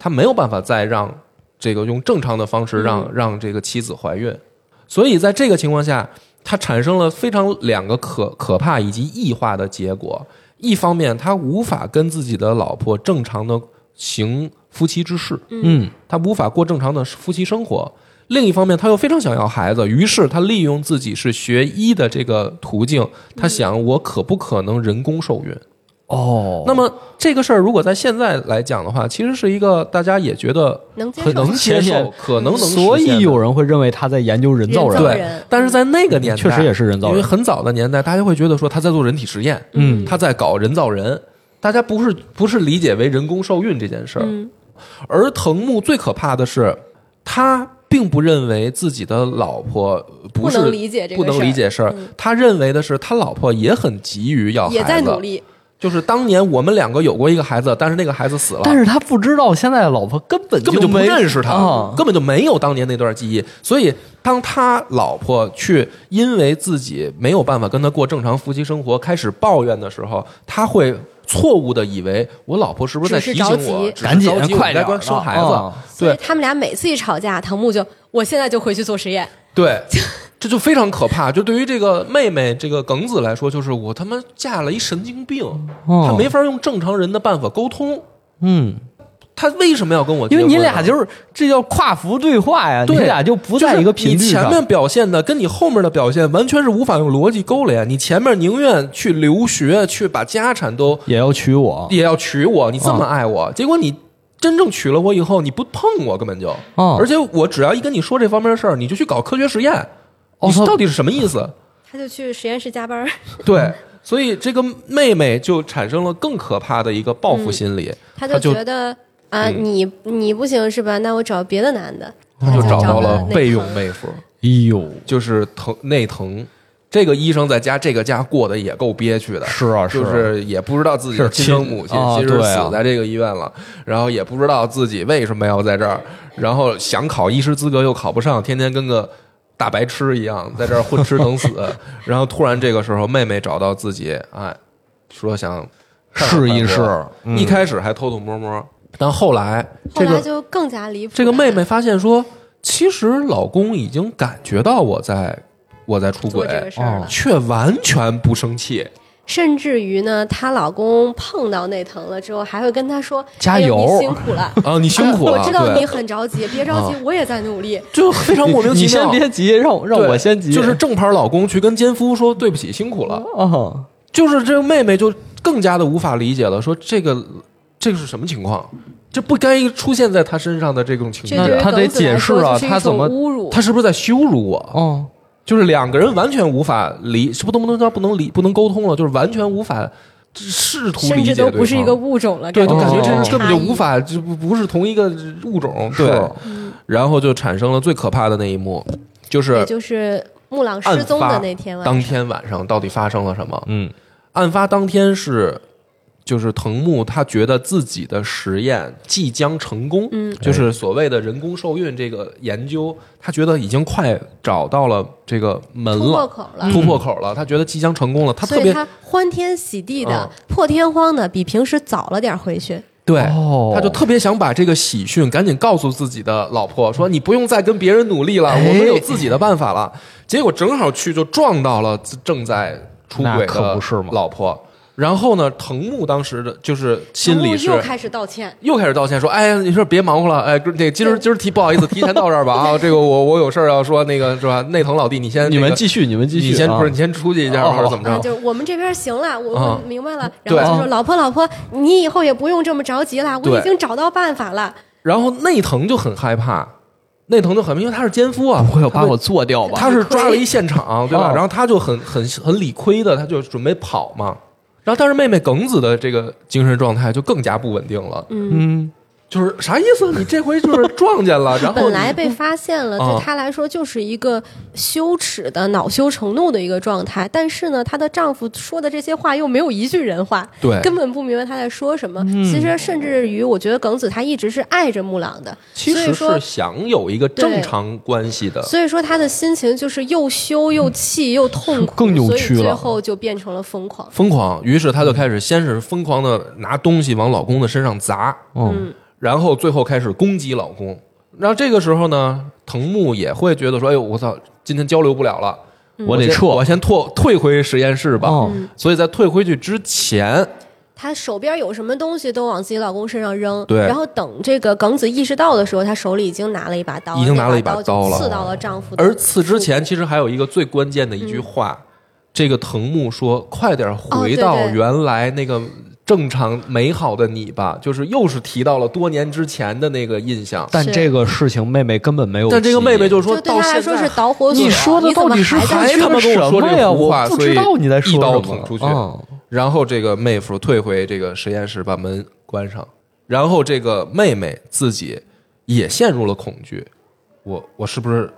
他没有办法再让这个用正常的方式让、让这个妻子怀孕，所以在这个情况下，他产生了非常两个可可怕以及异化的结果。一方面，他无法跟自己的老婆正常的行夫妻之事，嗯。他无法过正常的夫妻生活。另一方面，他又非常想要孩子，于是他利用自己是学医的这个途径，他想我可不可能人工受孕？哦，那么这个事儿如果在现在来讲的话，其实是一个大家也觉得能接受。很能接受，可能能所以有人会认为他在研究人造人，人对，但是在那个年代，确实也是人造人。因为很早的年代，大家会觉得说他在做人体实验，嗯。他在搞人造人，大家不是不是理解为人工受孕这件事儿。嗯而藤木最可怕的是，他并不认为自己的老婆不是不能理解这个不能事儿。理解事儿，他认为的是他老婆也很急于要孩子，也在努力。就是当年我们两个有过一个孩子，但是那个孩子死了，但是他不知道现在的老婆根本根本就不没认识他，啊。根本就没有当年那段记忆。所以，当他老婆去因为自己没有办法跟他过正常夫妻生活，开始抱怨的时候，他会错误的以为我老婆是不是在提醒我，赶紧快点生孩子啊？所以对他们俩每次一吵架，藤木就我现在就回去做实验。对。这就非常可怕。就对于这个妹妹这个耿子来说，就是我他妈嫁了一神经病，哦她没法用正常人的办法沟通。嗯，她为什么要跟我结因为？你俩就是这叫跨服对话呀，你，俩就不在一个频率上。就是你前面表现的跟你后面的表现完全是无法用逻辑勾连。你前面宁愿去留学，去把家产都也要娶我，也要娶我，你这么嗯爱我，结果你真正娶了我以后，你不碰我根本就，嗯而且我只要一跟你说这方面的事儿，你就去搞科学实验，你到底是什么意思？他就去实验室加班。对，所以这个妹妹就产生了更可怕的一个报复心理，他他就觉得啊，嗯。你你不行是吧？那我找别的男的。他就找到了备用妹夫。哎呦，就是疼内疼，这个医生在家这个家过得也够憋屈的，是啊是就啊是也不知道自己的亲生母亲啊其实死在这个医院了，然后也不知道自己为什么要在这儿，然后想考医师资格又考不上，天天跟个大白痴一样在这儿混吃等死，然后突然这个时候妹妹找到自己，哎，说想试一试。嗯。一开始还偷偷摸摸，但后来后这个来就更加离谱。这个妹妹发现说，其实老公已经感觉到我在我在出轨做这个，事儿了。却完全不生气。甚至于呢，她老公碰到内藤了之后，还会跟她说：“哎呦加油你辛苦了，啊，你辛苦了，我知道你很着急，别着急，啊我也在努力。就非常莫名其妙你妙。先别急，让让我先急。就是正牌老公去跟奸夫说对不起，辛苦了。啊，就是这个妹妹就更加的无法理解了，说这个这个是什么情况？这不该出现在他身上的这种情这对于绪，那他得解释啊他怎么侮辱？他是不是在羞辱我？哦，就是两个人完全无法理，是不都不能叫不能理不能沟通了，就是完全无法试图理解对都不是一个方。物种了，对，就感觉哦这人根本就无法。法，就不不是同一个物种。对是，然后就产生了最可怕的那一幕，就是也就是木朗失踪的那天晚上，当天晚上到底发生了什么？嗯，案发当天是，就是藤木他觉得自己的实验即将成功，嗯，就是所谓的人工受孕这个研究，他觉得已经快找到了这个门突破了，口了。突破口了，他觉得即将成功了，他特别他欢天喜地的、嗯破天荒的，比平时早了点回去。对。哦，他就特别想把这个喜讯赶紧告诉自己的老婆，说你不用再跟别人努力了，哎我们有自己的办法了。结果正好去就撞到了正在出轨那可的不是嘛老婆。然后呢，藤木当时的就是心里是又开始道歉，又开始道歉，说：“哎，你说别忙活了，哎，这今儿今儿提不好意思，提前到这儿吧啊，这个我我有事儿要说，那个是吧？内藤老弟，你先这个你们继续，你们继续，你先啊不是你先出去一下或者怎么着？就是我们这边行了，我啊我明白了。对然后就说：“老婆，老婆，你以后也不用这么着急了，我已经找到办法了。然后内藤就很害怕，内藤就很因为他是奸夫啊，不会要把我做掉吧？他是抓了一现场，对吧？哦然后他就很很很理亏的，他就准备跑嘛。然后但是妹妹耿子的这个精神状态就更加不稳定了，嗯，就是啥意思？你这回就是撞见了，然后本来被发现了，啊对她来说就是一个羞耻的、恼羞成怒的一个状态。但是呢，她的丈夫说的这些话又没有一句人话，对根本不明白她在说什么。其实，甚至于我觉得耿子她一直是爱着木朗的，其实是想有一个正常关系的。所以说她的心情就是又羞又气又痛苦，更扭曲了最后就变成了疯狂。疯狂，于是她就开始先是疯狂的拿东西往老公的身上砸，嗯，然后最后开始攻击老公。然后这个时候呢，藤木也会觉得说：“哎呦，我操，今天交流不了了，我得撤，我先退退回实验室吧。哦。所以在退回去之前，她手边有什么东西都往自己老公身上扔，对。然后等这个耿子意识到的时候，她手里已经拿了一把刀，已经拿了一把把刀了就刺到了丈夫而刺之前，其实还有一个最关键的一句话，这个藤木说：“快点回到原来那个正常美好的你吧。就是又是提到了多年之前的那个印象。但这个事情妹妹根本没有，但这个妹妹就说到现在她来说是导火索。你说的到底是还他妈跟我说什么呀？这胡话我不知道你在说所以一刀捅出去哦然后这个妹夫退回这个实验室，把门关上，然后这个妹妹自己也陷入了恐惧。我我是不是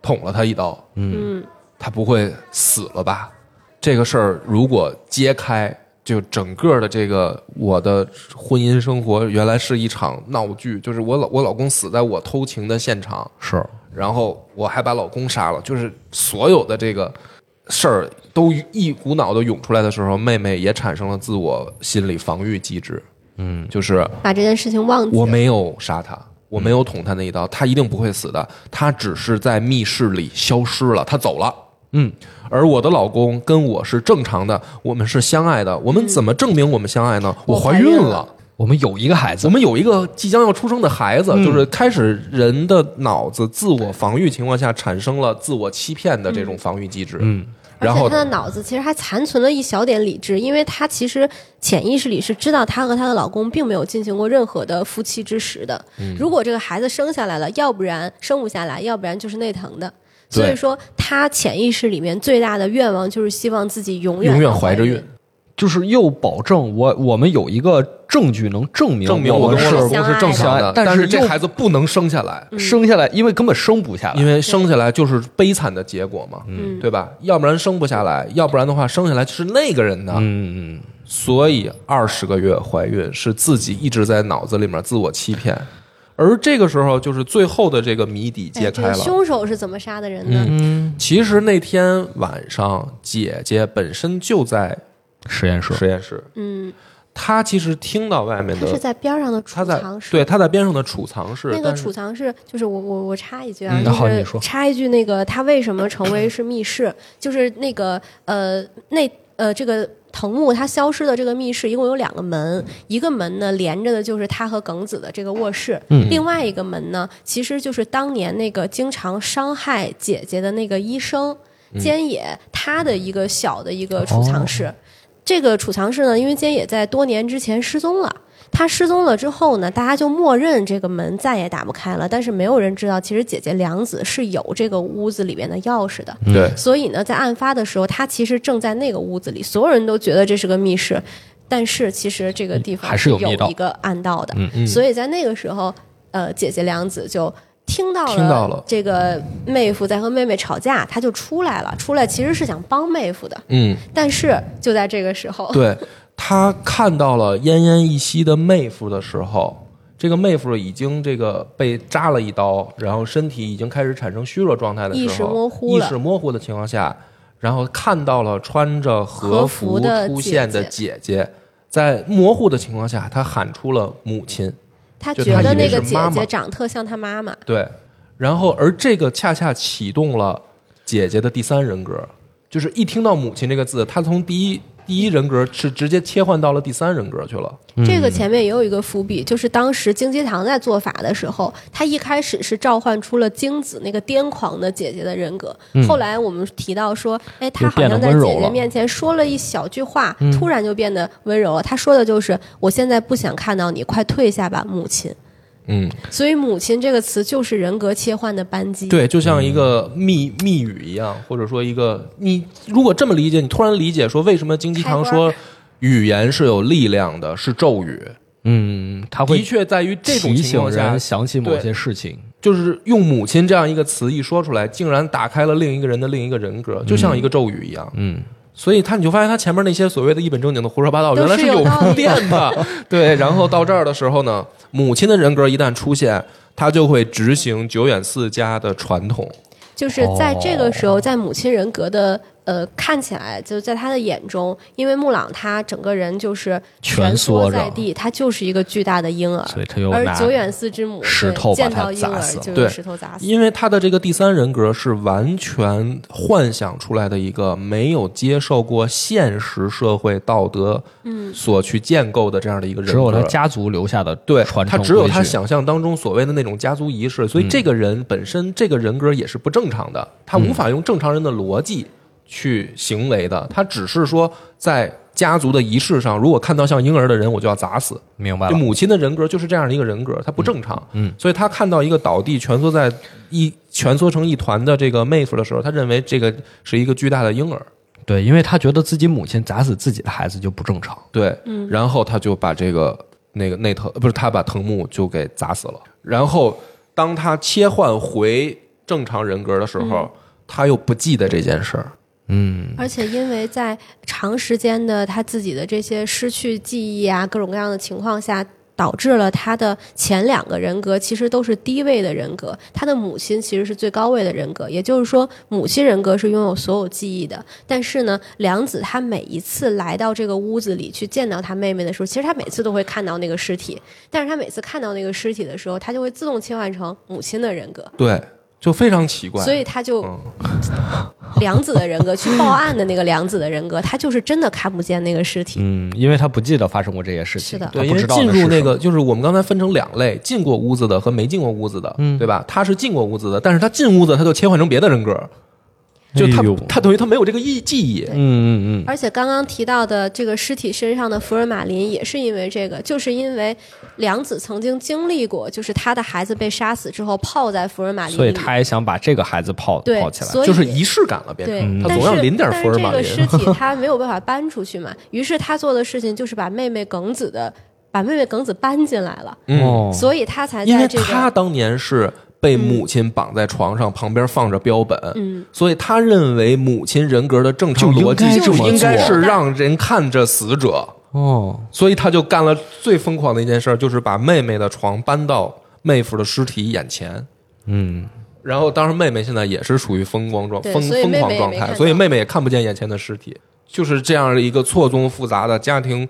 捅了他一刀？嗯，他不会死了吧？这个事儿如果揭开，就整个的这个我的婚姻生活原来是一场闹剧，就是我老我老公死在我偷情的现场，是然后我还把老公杀了，就是所有的这个事儿都一股脑的涌出来的时候，妹妹也产生了自我心理防御机制，嗯，就是把这件事情忘记。我没有杀他，我没有捅他那一刀，他一定不会死的，他只是在密室里消失了，他走了。嗯，而我的老公跟我是正常的，我们是相爱的，我们怎么证明我们相爱呢？我怀怀孕了了。我们有一个孩子我，们有一个即将要出生的孩子，嗯就是开始人的脑子自我防御情况下产生了自我欺骗的这种防御机制。嗯，然后她的脑子其实还残存了一小点理智，因为她其实潜意识里是知道她和她的老公并没有进行过任何的夫妻之实的。嗯如果这个孩子生下来了，要不然生不下来，要不然就是内疼的。对所以说，他潜意识里面最大的愿望就是希望自己永远永远怀着孕。，就是又保证我我们有一个证据能证明证明我们是我跟我老公是正常的，但是这孩子不能生下来，生下来，因为根本生不下来，因为生下来就是悲惨的结果嘛，嗯。对吧？要不然生不下来，要不然的话生下来是那个人的。嗯嗯。所以二十个月怀孕是自己一直在脑子里面自我欺骗，而这个时候就是最后的这个谜底揭哎这开了。个凶手是怎么杀的人呢？嗯，其实那天晚上，姐姐本身就在实验室实验室，嗯，她其实听到外面它是，在边上的储藏室。对她在边上的储藏室，那个储藏室，就是我我我插一句啊，嗯就是好你说插一句，那个她为什么成为是密室？就是那个呃那呃这个藤木他消失的这个密室一共有两个门，一个门呢连着的就是他和耿子的这个卧室，嗯另外一个门呢其实就是当年那个经常伤害姐姐的那个医生菅野他的一个小的一个储藏室。这个储藏室呢，因为菅野在多年之前失踪了。他失踪了之后呢，大家就默认这个门再也打不开了。但是没有人知道，其实姐姐良子是有这个屋子里面的钥匙的。对所以呢，在案发的时候，他其实正在那个屋子里，所有人都觉得这是个密室，但是其实这个地方还是有有密道一个暗道的。嗯嗯所以在那个时候，呃，姐姐良子就听到了听到了这个妹夫在和妹妹吵架，他就出来了。出来其实是想帮妹夫的，嗯，但是就在这个时候，对他看到了奄奄一息的妹夫的时候，这个妹夫已经这个被扎了一刀，然后身体已经开始产生虚弱状态的时候，意识模糊意识模糊的情况下，然后看到了穿着和和服出现的姐姐，在模糊的情况下，他喊出了母亲。他觉得那个姐姐长特像他妈妈。对，然后而这个恰恰启动了姐姐的第三人格，就是一听到母亲这个字，他从第一第一人格是直接切换到了第三人格去了。这个前面也有一个伏笔，就是当时京基堂在做法的时候，他一开始是召唤出了京子那个癫狂的姐姐的人格，后来我们提到说，哎，他好像在姐姐面前说了一小句话，突然就变得温柔了。他说的就是：“我现在不想看到你，快退下吧，母亲。嗯，”所以“母亲”这个词就是人格切换的扳机。对，就像一个密密语一样，或者说一个你如果这么理解，你突然理解说为什么金基堂说语言是有力量的，是咒语，嗯，他会的确在于这种提醒情况下人，想起某些事情。就是用“母亲”这样一个词一说出来，竟然打开了另一个人的另一个人格，就像一个咒语一样。嗯，所以他你就发现他前面那些所谓的一本正经的胡说八道，原来是有铺垫的。对，然后到这儿的时候呢，母亲的人格一旦出现，他就会执行久远寺家的传统。就是在这个时候，在母亲人格的呃看起来，就在他的眼中，因为穆朗他整个人就是蜷缩在地，他就是一个巨大的婴儿。所以他又而久远寺之母对石头把他见到婴儿砸死对石头砸死。因为他的这个第三人格是完全幻想出来的一个没有接受过现实社会道德嗯。所去建构的这样的一个人格，只有他家族留下的对传承他只有他想象当中所谓的那种家族仪式，所以这个人本身这个人格也是不正常的，他无法用正常人的逻辑去行为的，他只是说在家族的仪式上，如果看到像婴儿的人，我就要砸死。明白了。就母亲的人格就是这样的一个人格，他不正常，嗯，所以他看到一个倒地蜷缩在一蜷缩成一团的这个妹夫的时候，他认为这个是一个巨大的婴儿，对，因为他觉得自己母亲砸死自己的孩子就不正常。对，嗯然后他就把这个那个内藤不是他把藤木就给砸死了。然后当他切换回正常人格的时候，他又不记得这件事儿。嗯，而且因为在长时间的他自己的这些失去记忆啊，各种各样的情况下。导致了他的前两个人格其实都是低位的人格，他的母亲其实是最高位的人格，也就是说，母亲人格是拥有所有记忆的。但是呢，良子他每一次来到这个屋子里去见到他妹妹的时候，其实他每次都会看到那个尸体，但是他每次看到那个尸体的时候，他就会自动切换成母亲的人格，对，就非常奇怪。所以他就嗯 良子的人格去报案的那个梁子的人格，他就是真的看不见那个尸体。嗯，因为他不记得发生过这些事情，是的对，因为进入那个，就是我们刚才分成两类，进过屋子的和没进过屋子的，嗯对吧？他是进过屋子的，但是他进屋子他就切换成别的人格，就他、哎他等于他没有这个忆记忆。嗯嗯嗯，而且刚刚提到的这个尸体身上的福尔马林，也是因为这个，就是因为良子曾经经历过，就是他的孩子被杀死之后泡在福尔马林里，所以他也想把这个孩子泡泡起来。所以就是仪式感了，变对成，他但是总要淋点福尔马林但是。这个尸体他没有办法搬出去嘛，于是他做的事情就是把妹妹耿子的，把妹妹耿子搬进来了，嗯，哦，所以他才因为在这个他当年是被母亲绑在床上，旁边放着标本，嗯，所以他认为母亲人格的正常逻辑该这么应该是让人看着死者，哦，所以他就干了最疯狂的一件事，就是把妹妹的床搬到妹夫的尸体眼前。嗯，然后，当时妹妹现在也是属于疯光状、疯疯狂状态，所以妹妹也看不见眼前的尸体，就是这样的一个错综复杂的家庭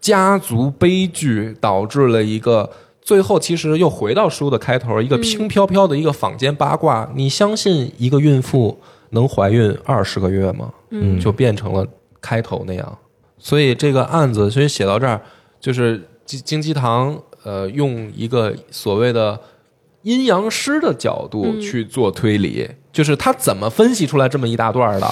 家族悲剧导致了一个。最后，其实又回到书的开头，一个轻飘飘的一个坊间八卦。你相信一个孕妇能怀孕二十个月吗？嗯就变成了开头那样。所以这个案子，所以写到这儿，就是金金鸡堂呃，用一个所谓的阴阳师的角度嗯去做推理，就是他怎么分析出来这么一大段的？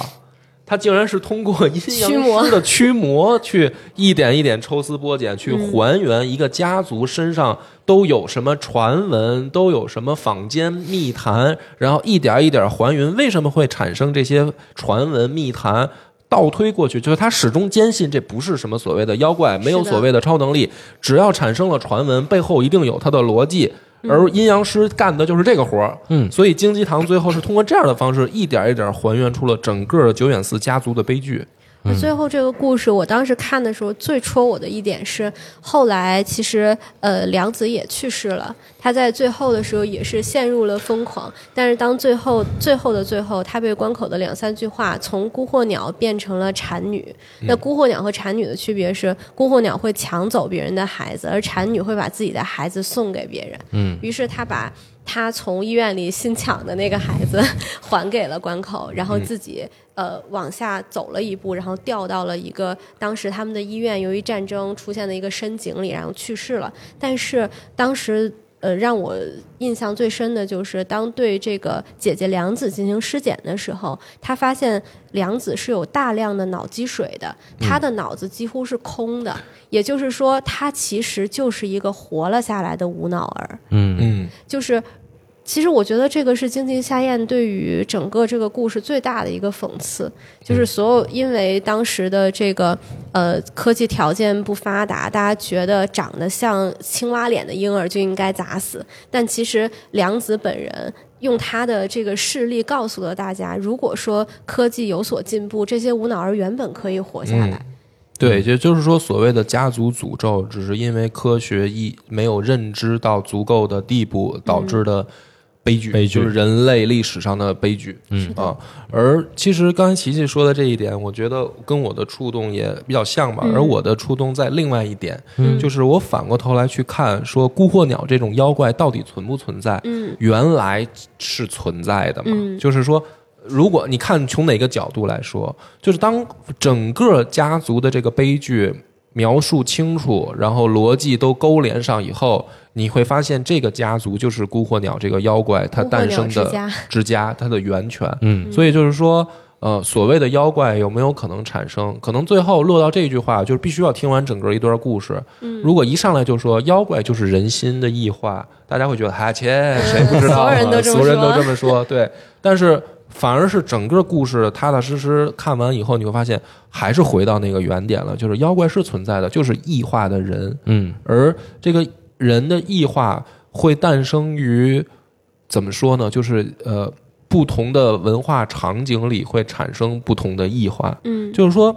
他竟然是通过阴阳师的驱魔，去一点一点抽丝剥茧，去还原一个家族身上都有什么传闻，都有什么坊间密谈，然后一点一点还原为什么会产生这些传闻密谈。倒推过去，就是他始终坚信这不是什么所谓的妖怪，没有所谓的超能力，只要产生了传闻，背后一定有他的逻辑。而阴阳师干的就是这个活儿，嗯所以金鸡堂最后是通过这样的方式，一点一点还原出了整个九眼寺家族的悲剧。那最后这个故事，我当时看的时候最戳我的一点是，后来其实呃梁子也去世了，他在最后的时候也是陷入了疯狂。但是当最后最后的最后，他被关口的两三句话从孤惑鸟变成了产女。那孤惑鸟和产女的区别是，孤惑鸟会抢走别人的孩子，而产女会把自己的孩子送给别人。嗯，于是他把他从医院里新抢的那个孩子 还给了关口，然后自己、呃往下走了一步，然后掉到了一个当时他们的医院由于战争出现的一个深井里，然后去世了。但是当时。呃，让我印象最深的就是，当对这个姐姐梁子进行尸检的时候，他发现梁子是有大量的脑积水的，她的脑子几乎是空的，也就是说，她其实就是一个活了下来的无脑儿。嗯。嗯。就是，其实我觉得这个是荆棘夏宴对于整个这个故事最大的一个讽刺，就是所有因为当时的这个呃科技条件不发达，大家觉得长得像青蛙脸的婴儿就应该砸死，但其实梁子本人。用他的这个事例告诉了大家，如果说科技有所进步，这些无脑儿原本可以活下来。对，也就是说，所谓的家族诅咒，只是因为科学一没有认知到足够的地步导致的悲剧，悲剧就是人类历史上的悲剧。嗯啊，而其实刚才琪琪说的这一点，我觉得跟我的触动也比较像吧。嗯而我的触动在另外一点，嗯就是我反过头来去看，说孤惑鸟这种妖怪到底存不存在？嗯原来是存在的嘛，嗯就是说。如果你看从哪个角度来说，就是当整个家族的这个悲剧描述清楚，然后逻辑都勾连上以后，你会发现这个家族就是孤火鸟这个妖怪它诞生的之家之家，它的源泉。嗯所以就是说，呃，所谓的妖怪有没有可能产生？可能最后落到这句话，就是必须要听完整个一段故事。嗯如果一上来就说妖怪就是人心的异化，大家会觉得哈切，谁不知道啊？所有人都所有人都这么说，对。但是反而是整个故事踏踏实实看完以后，你会发现还是回到那个原点了，就是妖怪是存在的，就是异化的人。嗯而这个人的异化会诞生于怎么说呢？就是呃，不同的文化场景里会产生不同的异化。嗯就是说，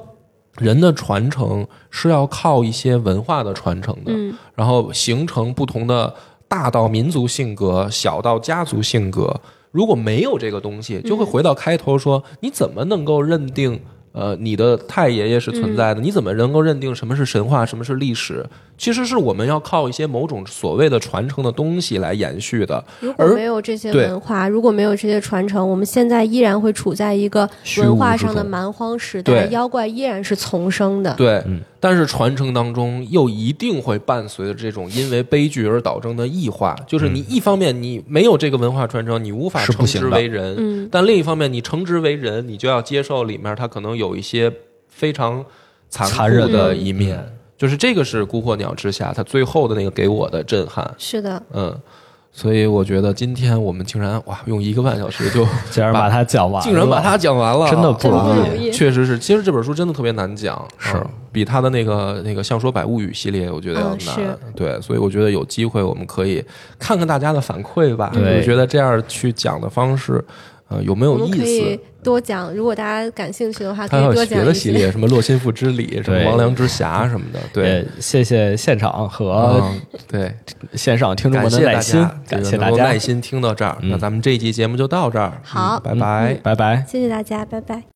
人的传承是要靠一些文化的传承的，嗯然后形成不同的大到民族性格，小到家族性格。如果没有这个东西，就会回到开头说，你怎么能够认定？呃，你的太爷爷是存在的，你怎么能够认定什么是神话，什么是历史？其实是我们要靠一些某种所谓的传承的东西来延续的。如果而没有这些文化，如果没有这些传承，我们现在依然会处在一个文化上的蛮荒时代，妖怪依然是丛生的。对，嗯。但是传承当中又一定会伴随着这种因为悲剧而导致的异化，就是你一方面你没有这个文化传承，你无法称之为人；嗯。但另一方面，你称之为人，你就要接受里面它可能有一些非常残忍的的一面。就是这个是孤火鸟之下，它最后的那个给我的震撼，是的，嗯，所以我觉得今天我们竟然哇，用一个半小时就竟然把它讲完，竟然把它讲完了，真的不容容易。确实是，其实这本书真的特别难讲，是。嗯比他的那个那个《相说百物语》系列，我觉得要嗯难。是。对，所以我觉得有机会我们可以看看大家的反馈吧。对。我觉得这样去讲的方式，呃，有没有意以思？多讲，如果大家感兴趣的话，可以多讲一别的系列，什么洛心赋之礼，什么对王良之侠什么的。对，谢谢现场和嗯，对，线上听众们的耐心，，感谢大家耐，心听到这儿。那咱们这一期节目就到这儿，好嗯拜拜。拜拜。谢谢大家，拜拜。